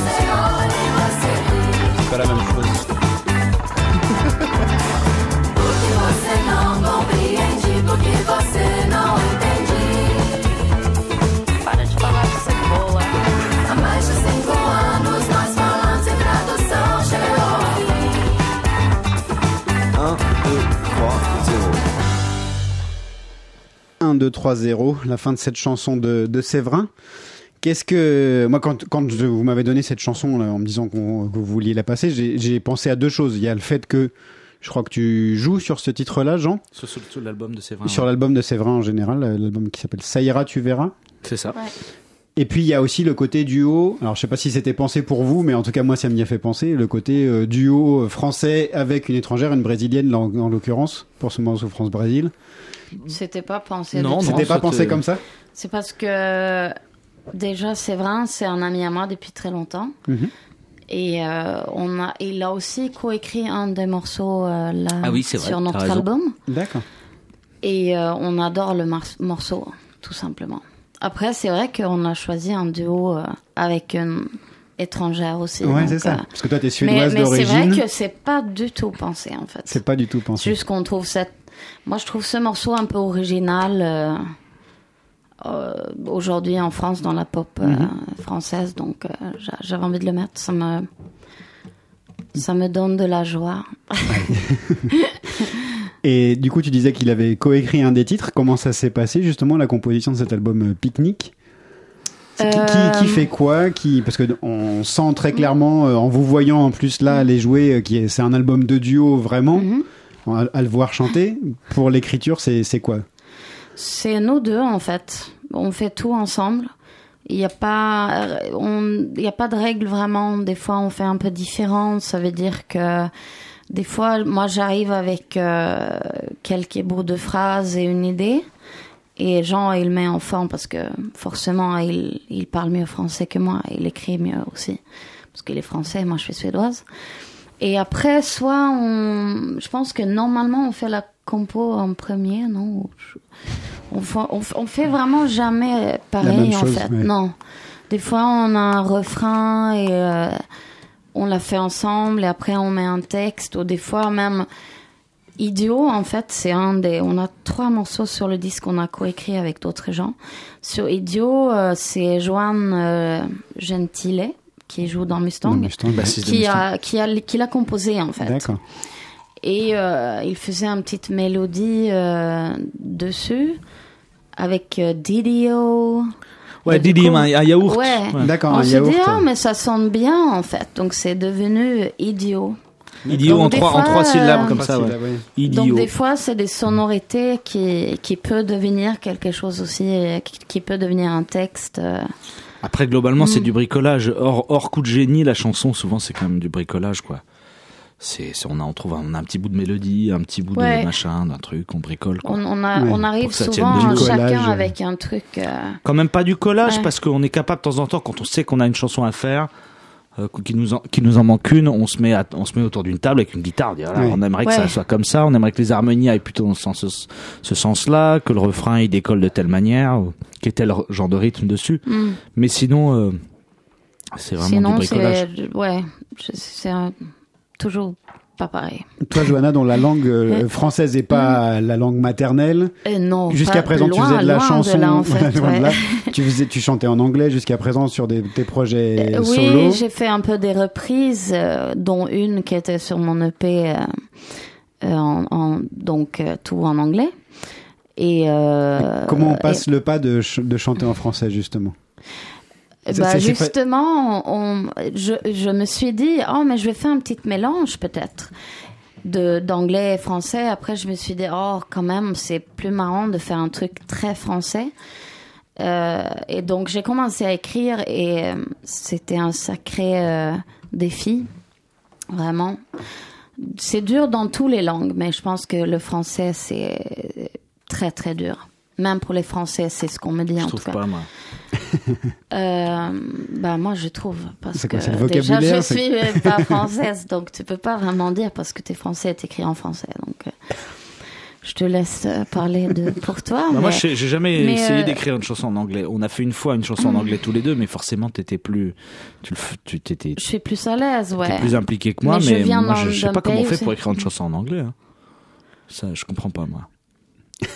pas la même chose. 2, 3, 0. 1, 2, 3, 0, la fin de cette chanson de, Séverin. Qu'est-ce que. Moi, quand, vous m'avez donné cette chanson en me disant qu'on- que vous vouliez la passer, j'ai pensé à deux choses. Il y a le fait que. Je crois que tu joues sur ce titre-là, Jean, Sur, sur- sur l'album de Séverin. sur ouais. l'album de Séverin en général, euh, l'album qui s'appelle Ça ira, tu verras. C'est ça. Et puis il y a aussi le côté duo. Alors je sais pas si c'était pensé pour vous, mais en tout cas moi ça m'y a fait penser. Le côté euh, duo euh, français avec une étrangère, une brésilienne en, en l'occurrence pour ce morceau France-Brésil. C'était pas pensé. Non. C'était pas pensé comme ça C'est parce que déjà Séverin, c'est un ami à moi depuis très longtemps. Mhm. Et euh, on a, il a aussi coécrit un des morceaux euh, là, Ah oui, c'est vrai, sur notre album. D'accord. Et euh, on adore le morceau, tout simplement. Après, c'est vrai qu'on a choisi un duo euh, avec une étrangère aussi. Ouais, c'est ça. euh, Parce que toi t'es mais suédoise mais c'est vrai d'origine. que c'est pas du tout pensé en fait. C'est pas du tout pensé. Juste qu'on trouve cette. Moi, je trouve ce morceau un peu original aujourd'hui en France dans la pop euh, Mhm. française, donc euh, j'a- j'avais envie de le mettre. Ça me, ça me donne de la joie. Et du coup tu disais qu'il avait coécrit un des titres. Comment ça s'est passé justement la composition de cet album euh, Picnic? Qui, qui, qui Euh, fait quoi? Qui parce que on sent très clairement euh, en vous voyant en plus là les jouer euh, qui c'est un album de duo vraiment Mhm. à, à le voir chanter pour l'écriture c'est c'est quoi? C'est nous deux en fait. On fait tout ensemble. Il n'y a pas, on, il y a pas de règle vraiment. Des fois, on fait un peu différent. Ça veut dire que des fois, moi, j'arrive avec euh, quelques bouts de phrases et une idée. Et Jean, il met en forme parce que forcément, il, il parle mieux français que moi. Il écrit mieux aussi. Parce qu'il est français, moi, je suis suédoise. Et après, soit on, je pense que normalement, on fait la compo en premier, non? On fait, on, fait- on fait vraiment jamais pareil, en fait. Non. Des fois, on a un refrain et euh, on l'a fait ensemble et après, on met un texte. Ou des fois, même, Idiot, en fait, c'est un des. On a trois morceaux sur le disque qu'on a coécrit avec d'autres gens. Sur Idiot, euh, c'est Joanne euh, Gentile qui joue dans Mustang, Mustang, qui a, qui a qui l'a composé en fait. D'accord. Et euh, il faisait une petite mélodie euh, dessus avec euh, Didio. Ouais, Didi, un, un yaourt. Ouais. D'accord, On un yaourt. dit ah mais ça sonne bien en fait, donc c'est devenu idiot. Idiot en trois, en trois syllabes euh, comme ça. Ouais. Idiot. Donc des fois, c'est des sonorités qui, qui peut devenir quelque chose aussi, qui, qui peut devenir un texte. Après, globalement, c'est Mm. du bricolage. Hors, hors coup de génie, la chanson, souvent, c'est quand même du bricolage, quoi. C'est, on, a, on trouve un, on a un petit bout de mélodie, un petit bout Ouais. de machin, d'un truc, on bricole. Quoi. On, on, a, Ouais, on arrive souvent du chacun avec un truc. euh, Quand même pas du collage, Ouais. parce qu'on est capable de temps en temps, quand on sait qu'on a une chanson à faire, euh, qui nous en, qui nous en manque une, on se met, à- on se met autour d'une table avec une guitare. on dit, voilà, Ouais. On aimerait que Ouais. ça soit comme ça, on aimerait que les harmonies aillent plutôt dans ce, sens, ce sens-là, que le refrain il décolle de telle manière, qu'il y ait tel genre de rythme dessus. hmm. Mais sinon, euh, c'est vraiment Sinon, du bricolage. c'est ouais, je- c'est un- toujours pas pareil. Toi, Johanna, dont la langue euh, Ouais. française n'est pas la langue maternelle, non, jusqu'à présent, tu faisais de la chanson. là, en fait, de là. tu, faisais, tu chantais en anglais jusqu'à présent sur des, tes projets Euh, solo. Oui, j'ai fait un peu des reprises, euh, dont une qui était sur mon EP, euh, euh, en, en- donc euh, tout en anglais. Et euh, Comment on passe le pas de, ch- de chanter en français, justement? Bah, justement, on, je, je me suis dit, oh, mais je vais faire un petit mélange peut-être de d'anglais et français. Après, je me suis dit, oh, quand même, c'est plus marrant de faire un truc très français. Euh, et donc, j'ai commencé à écrire et euh, c'était un sacré euh, défi, vraiment. C'est dur dans toutes les langues, mais je pense que le français, c'est très, très dur. Même pour les Français, c'est ce qu'on me dit Je en trouve tout cas. pas, moi. Euh, bah moi je trouve parce que quoi, le déjà je suis pas française donc tu peux pas vraiment dire parce que t'es français est écrit en français donc euh, je te laisse parler de pour toi. Bah, moi, mais- j'ai j'ai jamais mais, essayé euh, d'écrire une chanson en anglais. On a fait une fois une chanson en anglais tous les deux, mais forcément, t'étais plus, tu tu t'étais Je suis plus à l'aise, ouais. plus impliqué que moi, Mais mais, je viens moi, je, je sais pas comment on fait pour écrire une chanson en anglais. hein. Ça, je comprends pas moi.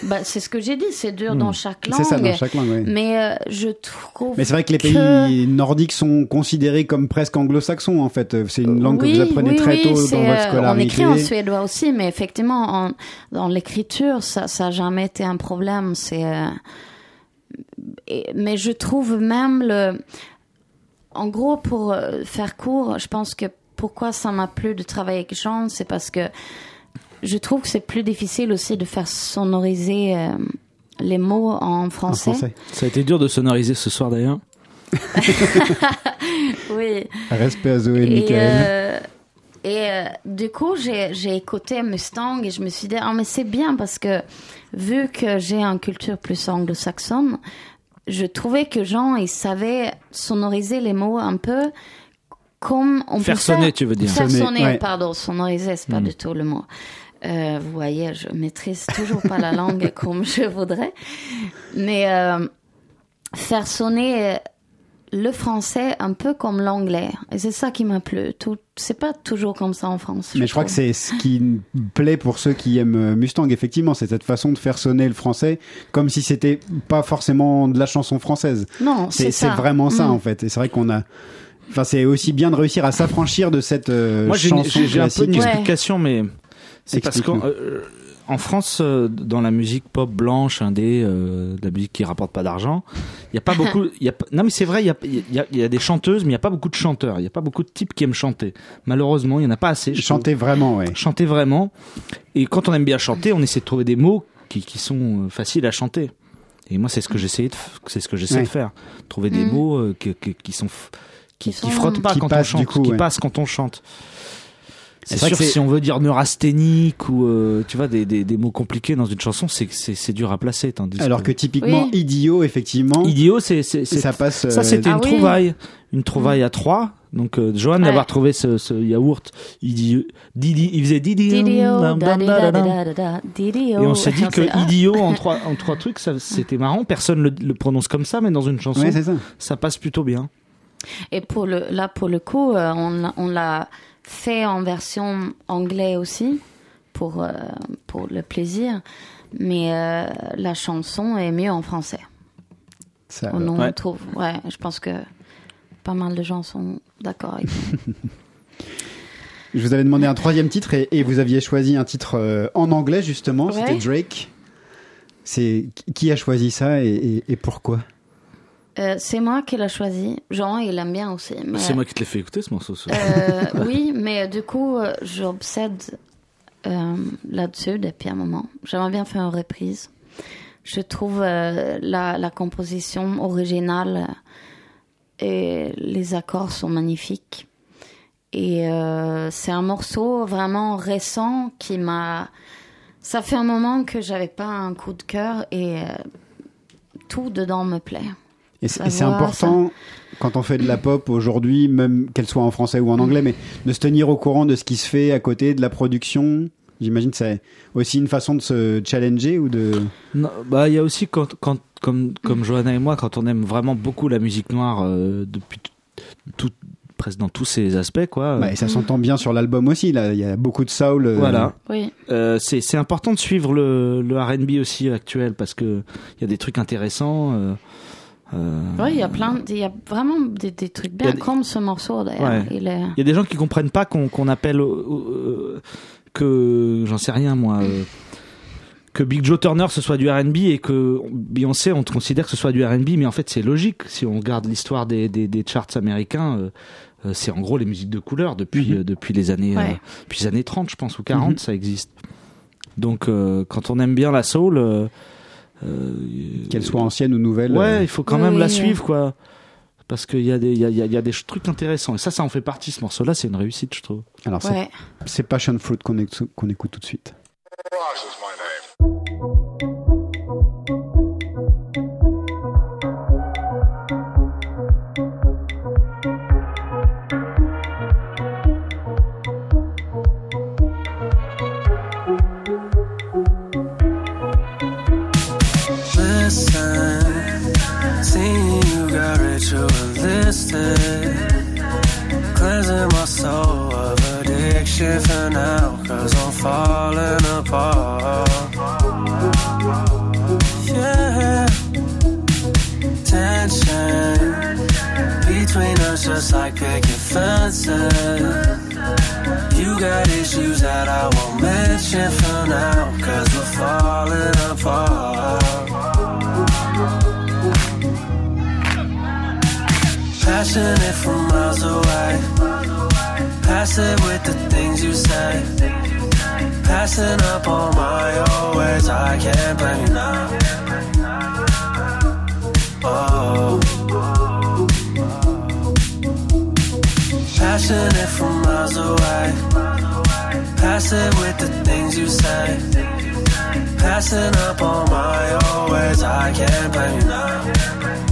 Bah, c'est ce que j'ai dit, c'est dur Hmm. dans chaque langue. C'est ça, dans chaque langue, ouais. Mais euh, je trouve. Mais c'est vrai que les pays que- nordiques sont considérés comme presque anglo-saxons en fait. C'est une langue oui, que vous apprenez oui, très oui, tôt dans votre euh, scolarité. On écrit en suédois aussi, mais effectivement, en- dans l'écriture, ça, ça n'a jamais été un problème. C'est, euh, mais je trouve même le, en gros, pour euh, faire court, je pense que pourquoi ça m'a plu de travailler avec Jean, c'est parce que je trouve que c'est plus difficile aussi de faire sonoriser euh, les mots en en français. français. Ça a été dur de sonoriser ce soir d'ailleurs. Oui. Respect à Zoé et, Michael. euh, et euh, du coup, j'ai écouté Mustang et je me suis dit, ah, mais c'est bien parce que vu que j'ai une culture plus anglo-saxonne, je trouvais que Jean, il savait sonoriser les mots un peu comme on Faire peut sonner, faire- tu veux dire. Faire Sonner, sonner, ouais. pardon, sonoriser, c'est pas Mm. du tout le mot. Euh, vous voyez, je maîtrise toujours pas la langue comme je voudrais. Mais euh, faire sonner le français un peu comme l'anglais. Et c'est ça qui m'a plu. Tout, c'est pas toujours comme ça en France. Mais je crois que c'est ce qui plaît pour ceux qui aiment euh, Mustang, effectivement, c'est cette façon de faire sonner le français comme si c'était pas forcément de la chanson française. Non, c'est C'est vraiment ça Mm. en fait. Et c'est vrai qu'on a. Enfin, c'est aussi bien de réussir à s'affranchir de cette euh, Moi, j'ai une- chanson j'ai j'ai un peu une. Ouais. explication, mais c'est parce qu'en euh, en France, euh, dans la musique pop blanche, indé, euh, de la musique qui rapporte pas d'argent, il y a pas beaucoup. Y a, pas- non, mais c'est vrai, il y a, y, a, y a des chanteuses, mais il y a pas beaucoup de chanteurs. Il y a pas beaucoup de types qui aiment chanter. Malheureusement, il y en a pas assez. Chanter vraiment, ouais. chanter vraiment. Et quand on aime bien chanter, on essaie de trouver des mots qui, qui sont euh, faciles à chanter. Et moi, c'est ce que j'essaie de, c'est ce que j'essaie Ouais. de faire. Trouver des Mm. mots euh, que- que- qui sont qui, Qui qui frottent pas Qui quand on chante, coup, qui ouais. passent quand on chante. C'est sûr, que si on veut dire neurasthénique ou euh, tu vois des, des, des mots compliqués dans une chanson, c'est dur à placer. Tandis Alors que typiquement, Oui. idiot, effectivement, idiot, c'est ça passe. ça euh, c'était Ah une oui. trouvaille, une trouvaille à trois. Donc euh, Johan Ouais. d'avoir trouvé ce, ce yaourt, idiot, Didi, il faisait Didi, et on s'est dit que ah. idiot en trois en trois trucs, ça c'était marrant. Personne le, le prononce comme ça, mais dans une chanson, Ouais, ça. ça passe plutôt bien. Et pour le, là, pour le coup, euh, on, on l'a fait en version anglais aussi, pour, euh, pour le plaisir. Mais euh, la chanson est mieux en français. Ça, On, Ouais. trouve, ouais, je pense que pas mal de gens sont d'accord avec. Je vous avais demandé un troisième titre et, et vous aviez choisi un titre euh, en anglais justement. Ouais. C'était Drake. C'est qui a choisi ça et, et- et pourquoi? Euh, c'est moi qui l'ai choisi. Jean, il aime bien aussi. mais- C'est moi qui te l'ai fait écouter ce morceau. ce- Euh, oui, mais du coup, euh, j'obsède euh, là-dessus depuis un moment. J'aimerais bien faire une reprise. Je trouve euh, la, la composition originale euh, et les accords sont magnifiques. Et euh, c'est un morceau vraiment récent qui m'a. Ça fait un moment que j'avais pas un coup de cœur et euh, tout dedans me plaît. Et c'est Ça important quand on fait de la pop aujourd'hui, même qu'elle soit en français ou en anglais, mais de se tenir au courant de ce qui se fait à côté de la production. J'imagine que c'est aussi une façon de se challenger ou de. Non, bah il y a aussi quand, quand comme comme Johanna et moi quand on aime vraiment beaucoup la musique noire euh, depuis tout, presque dans tous ses aspects quoi. Bah, et ça s'entend bien sur l'album aussi. Là, il y a beaucoup de soul. euh, Voilà. Oui. Euh, c'est c'est important de suivre le le R&B aussi actuel parce que il y a des trucs intéressants. Euh, Oui, il y a plein, il y a vraiment des, des trucs bien, des- comme ce morceau d'ailleurs. Ouais. Il est... Il y a des gens qui comprennent pas qu'on qu'on appelle euh, que j'en sais rien moi euh, que Big Joe Turner ce soit du R&B et que Beyoncé on considère que ce soit du R&B mais en fait c'est logique si on regarde l'histoire des, des, charts américains euh, euh, c'est en gros les musiques de couleur depuis Mhm. depuis les années Ouais. depuis les années 30 je pense ou 40 Mhm. ça existe donc quand on aime bien la soul Qu'elle soit ancienne ou nouvelle. Ouais, euh, il faut quand même oui, la oui. suivre, quoi. Parce qu'il y, a des- il y, a, il y a- il y a des trucs intéressants. Et ça, ça en fait partie, ce morceau-là. C'est une réussite, je trouve. Alors c'est Ouais. c'est Passion Fruit qu'on écoute tout de suite. Ritualistic. Cleansing my soul of addiction for now, cause I'm falling apart. Yeah, tension between us just like picket fences. You got issues that I won't mention for now, cause we're falling apart. Passionate from miles away. Passive with the things you say. Passing up on my always, I can't blame you now. Oh. Passionate from miles away. Passive with the things you say. Passing up on my always, I can't blame you now.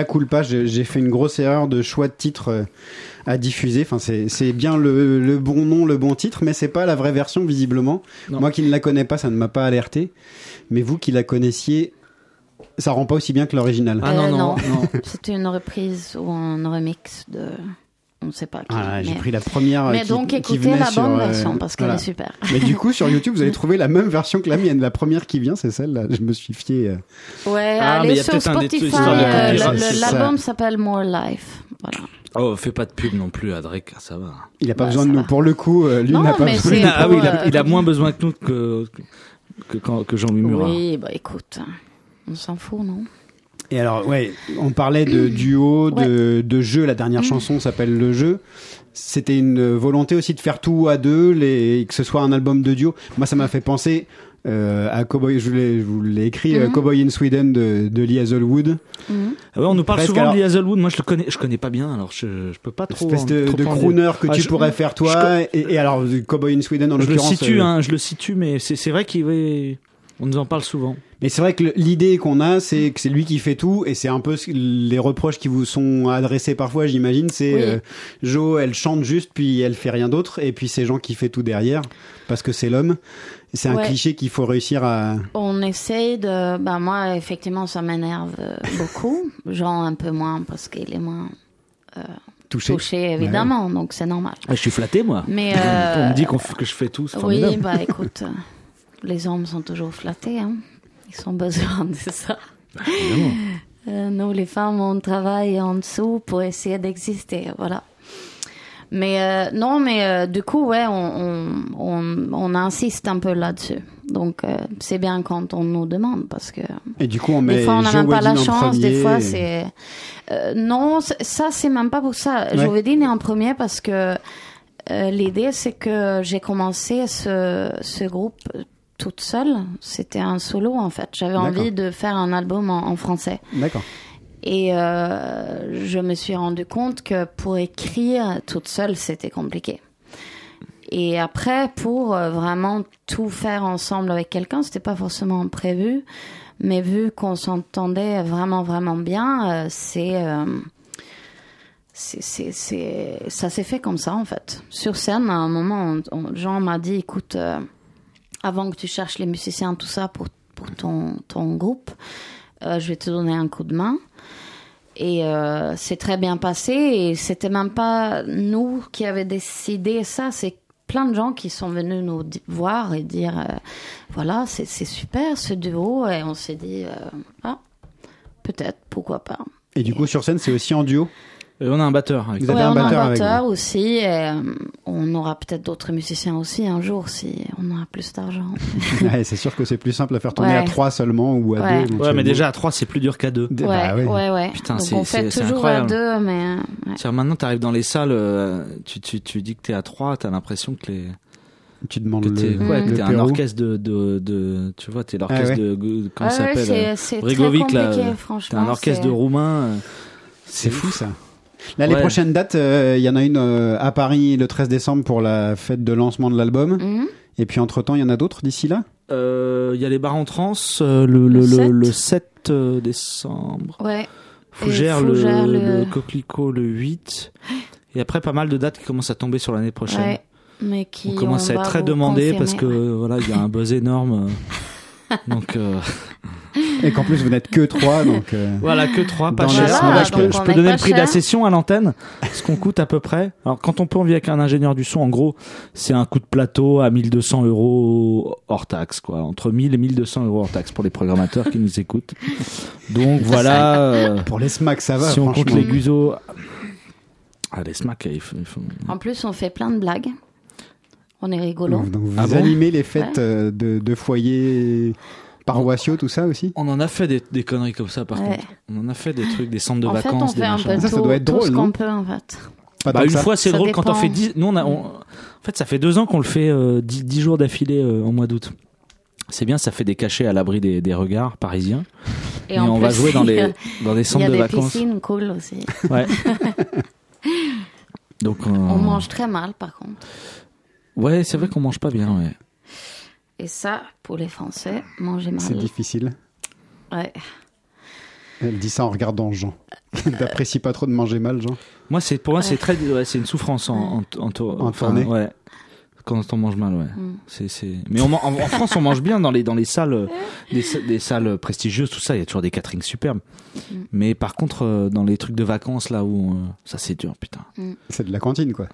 Mea culpa, j'ai j'ai fait une grosse erreur de choix de titre euh, à diffuser. Enfin, c'est bien le, le bon nom, le bon titre, mais c'est pas la vraie version visiblement. Non. Moi qui ne la connais pas, ça ne m'a pas alerté. Mais vous qui la connaissiez, ça rend pas aussi bien que l'original. Ah non, Euh, non, non. C'était une reprise ou un remix de. On ne sait pas qui. Ah, j'ai pris la première euh, Mais qui, donc qui écoutez venait la sur, bonne euh, version parce qu'elle voilà. est super. Mais du coup, sur YouTube, vous allez trouver la même version que la mienne. La première qui vient, c'est celle-là. Je me suis fié. euh, Ouais, Ah, mais il allez y a sur Spotify. euh. L'album s'appelle More Life. Voilà. Oh, fais pas de pub non plus à Drake, ça va. Il a pas Bah, besoin de nous. va. Pour le coup, euh, lui Non, n'a pas mais besoin. c'est- ah pour, oui, il a, euh, il a moins besoin que nous que, que, que, que Jean Mumura. Oui, bah écoute, on s'en fout, non? Et alors, ouais, on parlait de duo, de, de jeu. La dernière chanson s'appelle Le Jeu. C'était une volonté aussi de faire tout à deux, les, que ce soit un album de duo. Moi, ça m'a fait penser euh, à Cowboy, je, l'ai- je vous l'ai écrit, euh, Mhm. Cowboy in Sweden de, de Lee Hazelwood. Mhm. Ah ouais, on nous parle Presque, souvent alors- de Lee Hazelwood. Moi, je le connais, je connais pas bien, alors je, je peux pas trop. Espèce en- de, trop de crooner que Ah, tu je- pourrais faire toi. Et, et alors, Cowboy in Sweden, en Je le l'occurrence. situe, euh, hein, je le situe, mais c'est c'est vrai qu'il on nous en parle souvent. Mais c'est vrai que l'idée qu'on a, c'est que c'est lui qui fait tout, et c'est un peu les reproches qui vous sont adressés parfois, j'imagine. C'est Oui. euh, Jo, elle chante juste, puis elle fait rien d'autre, et puis c'est Jean qui fait tout derrière, parce que c'est l'homme. C'est un Ouais. cliché qu'il faut réussir à. On essaie de. Bah, moi, effectivement, ça m'énerve euh, beaucoup. Jean, un peu moins parce qu'il est moins euh, Toucher. touché, évidemment, donc c'est normal. Ah, je suis flatté, moi. Mais. euh, on me dit qu'on f- que je fais tout, c'est Oui, bah écoute, les hommes sont toujours flattés, hein. Ils ont besoin de ça. évidemment. Euh, nous, les femmes, on travaille en dessous pour essayer d'exister, voilà. Mais euh, non, mais euh, du coup, ouais, on, on, on, on insiste un peu là-dessus. Donc, c'est bien quand on nous demande parce que Et du coup, on met des fois, on n'a même pas la chance. Des fois, c'est non, ça, c'est même pas pour ça. Ouais. Joe Wedin est en premier parce que l'idée, c'est que j'ai commencé ce, ce groupe toute seule. C'était un solo, en fait. J'avais envie de faire un album en, en français. D'accord. Et euh, je me suis rendu compte que pour écrire toute seule, c'était compliqué. Et après, pour euh, vraiment tout faire ensemble avec quelqu'un, c'était pas forcément prévu. Mais vu qu'on s'entendait vraiment, vraiment bien, euh, c'est, euh, c'est, ça s'est fait comme ça, en fait. Sur scène, à un moment, on- on- Jean m'a dit, écoute, euh, avant que tu cherches les musiciens, tout ça, pour, pour ton, ton groupe, euh, je vais te donner un coup de main. Et euh, c'est très bien passé. Et c'était même pas nous qui avions décidé ça. C'est plein de gens qui sont venus nous voir et dire euh, voilà, c'est super ce duo. Et on s'est dit ah, peut-être, pourquoi pas. Et du coup, sur scène, c'est aussi en duo? On a un batteur. Avec Vous Ouais, avez un on a batteur un avec batteur aussi. Et, euh, on aura peut-être d'autres musiciens aussi un jour si on aura plus d'argent. Ouais, c'est sûr que c'est plus simple à faire tourner Ouais. à 3 seulement ou à Ouais. 2. Ouais, mais déjà à 3, c'est plus dur qu'à 2. D- ouais, bah ouais, ouais. Putain, Donc c'est- on fait toujours incroyable. à deux, mais euh, ouais. C'est-à-dire, Maintenant, tu arrives dans les salles, euh, tu, tu, tu dis que t'es à 3, t'as l'impression que les. Tu demandes Que t'es le, ouais, le que t'es un orchestre de, de, de. Tu vois, t'es l'orchestre Ah ouais. de. Comment Ouais, ça ouais, s'appelle c'est- euh, c'est très Bregovic, là. compliqué, euh, franchement, T'es un orchestre de roumains. euh, C'est fou ça. Là, les Ouais. prochaines dates, euh, il y en a une euh, à Paris le 13 décembre pour la fête de lancement de l'album. Mhm. Et puis entre-temps, il y en a d'autres d'ici là? Euh, Il y a les bars en trans euh, le, le, Le le, 7. le 7 euh, décembre. Ouais. Et le, Fougères, le... le- Coquelicot le 8. Et après, pas mal de dates qui commencent à tomber sur l'année prochaine. Ouais, mais qui on commence à être très demandé confirmer, parce que ouais. voilà, il y a un buzz énorme. donc euh, Et qu'en plus, vous n'êtes que 3, donc... euh, voilà, que 3, pas cher. je peux, je donner le prix de la session à l'antenne, ce qu'on coûte à peu près. Alors quand on peut en vivre avec un ingénieur du son, en gros, c'est un coup de plateau à 1200 euros hors taxe, quoi. Entre 1000 et 1200 euros hors taxe pour les programmateurs qui nous écoutent. Donc voilà. euh, Pour les smacks, ça va, si on compte les guzos. Ah, les smacks, il faut. il faut- En plus, on fait plein de blagues. On est rigolo. Donc, donc vous Ah bon animez les fêtes euh, de, de foyers paroissiaux, tout ça aussi On en a fait des, des conneries comme ça, par Ouais. contre. On en a fait des trucs, des centres de en fait, on vacances. des fait un peu Ça, ça tout, doit être tout drôle, ce non qu'on peut, en fait. Pas Bah, une ça. fois, c'est drôle quand on fait 10. Nous, on a, on- En fait, ça fait deux ans qu'on le fait euh, 10, 10 jours d'affilée euh, en mois d'août. C'est bien, ça fait des cachets à l'abri des, des regards parisiens. Et, Et, en on va jouer dans les, a- dans des Il y centres a de des vacances. piscines cool aussi. Ouais. Donc, euh, On mange très mal, par contre. Ouais, c'est vrai qu'on mange pas bien, ouais. Et ça, pour les Français, manger C'est mal. difficile. Ouais. Elle dit ça en regardant Jean. T'apprécies pas trop de manger mal, Jean? Moi, c'est, pour moi, c'est très, ouais, c'est une souffrance en, en, en, tour- En enfin, tournée. Ouais. Quand on mange mal, ouais. Mm. C'est, c'est... Mais on en, en France, on mange bien dans les, dans les salles, euh, des, sa- des salles prestigieuses, tout ça. Il y a toujours des caterings superbes. Mm. Mais par contre, euh, dans les trucs de vacances, là où, euh, ça c'est dur, putain. C'est de la cantine, quoi.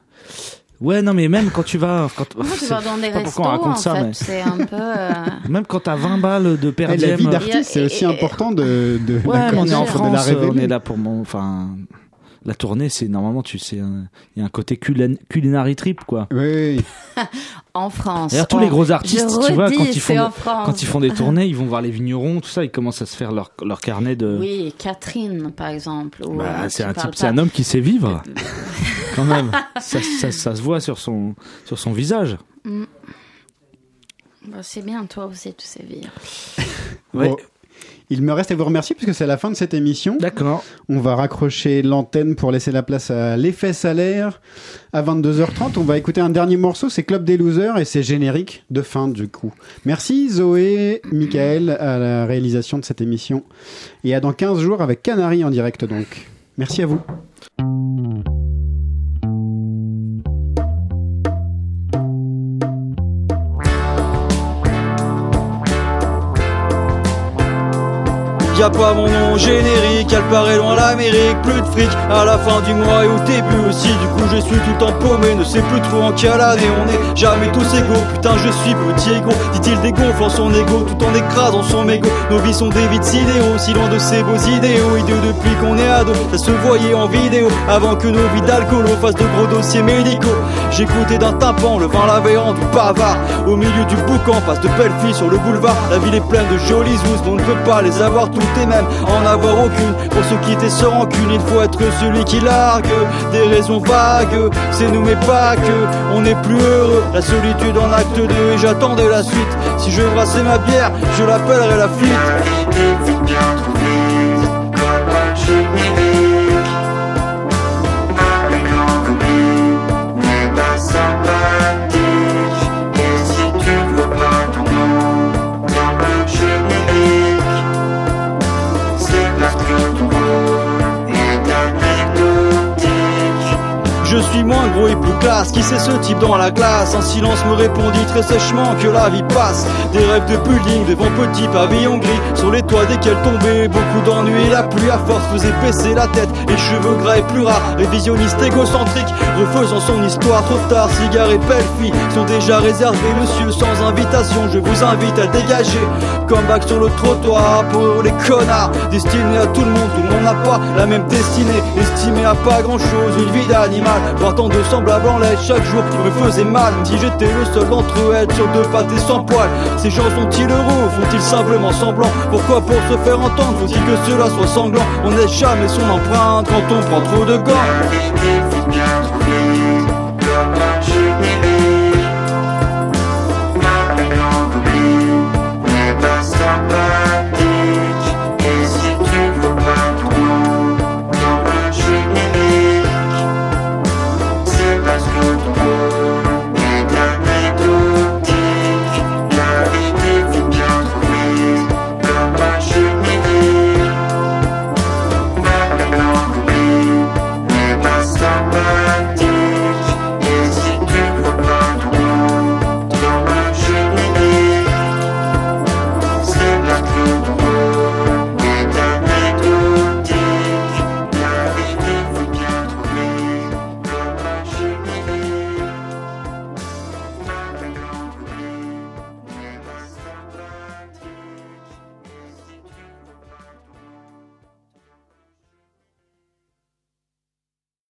Ouais, non, mais même quand tu vas, quand, Moi, tu vas dans des restos, pourquoi on raconte en ça, fait. mais- C'est un peu... euh, même quand t'as 20 balles de per Et la vie euh, d'artiste, c'est aussi Et- et- important de, de Ouais, la mais on est en France, on est là pour mon, enfin, la tournée, c'est normalement, tu sais, un- il y a un côté culin- culinary trip, quoi. Oui, oui. en France. D'ailleurs, tous On- les gros artistes, je tu vois, quand ils font, quand ils font des tournées, ils vont voir les vignerons, tout ça, ils commencent à se faire leur, leur carnet de. Oui, Catherine, par exemple. Bah, c'est un type, c'est un homme qui sait vivre, quand même. Ça, ça, ça se voit sur son, sur son visage. Mm. Bah, c'est bien, toi aussi, tu sais vivre. Ouais. Bon, il me reste à vous remercier puisque c'est la fin de cette émission. D'accord. On va raccrocher l'antenne pour laisser la place à l'effet salaire. À 22h30, on va écouter un dernier morceau, c'est Club des Losers et c'est générique de fin du coup. Merci Zoé, Michael à la réalisation de cette émission. Et à dans 15 jours avec Canary en direct donc. Merci à vous. Y'a pas mon nom générique, elle paraît loin l'Amérique, plus de fric à la fin du mois et au début aussi. Du coup, je suis tout le paumé, ne sais plus trop en quelle année on est. Jamais tous égaux, putain, je suis petit et gros, dit-il dégonflant son ego tout en écrasant son mégot. Nos vies sont des vides sidéaux, si loin de ces beaux idéaux. Idiot depuis qu'on est ado, ça se voyait en vidéo avant que nos vies d'alcoolo fassent de gros dossiers médicaux. J'écoutais d'un tympan, le vin l'avait rendu bavard. Au milieu du boucan, passe de belles filles sur le boulevard. La ville est pleine de jolies zouzes, on ne peut pas les avoir tous. Même en avoir aucune. Pour se quitter sans rancune, il faut être celui qui largue des raisons vagues. C'est nous mais pas que, on est plus heureux. La solitude en acte 2 et j'attendais la suite. Si je brassais ma bière, je l'appellerai la fuite. Qui c'est ce type dans la glace Un silence me répondit très sèchement que la vie passe. Des rêves de pudding devant petits pavillons gris. Sur les toits desquels tombaient beaucoup d'ennuis La pluie à force faisait baisser la tête. Les cheveux gras et plus rares, révisionniste égocentrique Refaisant son histoire. Trop tard, cigare et belle fille Sont déjà réservés monsieur sans invitation. Je vous invite à dégager. Comeback sur le trottoir pour les connards. Destiné à tout le monde, tout le monde n'a pas la même destinée. Estimé à pas grand chose, une vie d'animal. Voir tant de semblables chaque jour me faisait mal. Si j'étais le seul d'entre être sur deux pattes et sans poils Ces gens sont-ils heureux? Font-ils simplement semblant? Pourquoi pour se faire entendre faut-il que cela soit sanglant? On n'est jamais son empreinte quand on prend trop de gants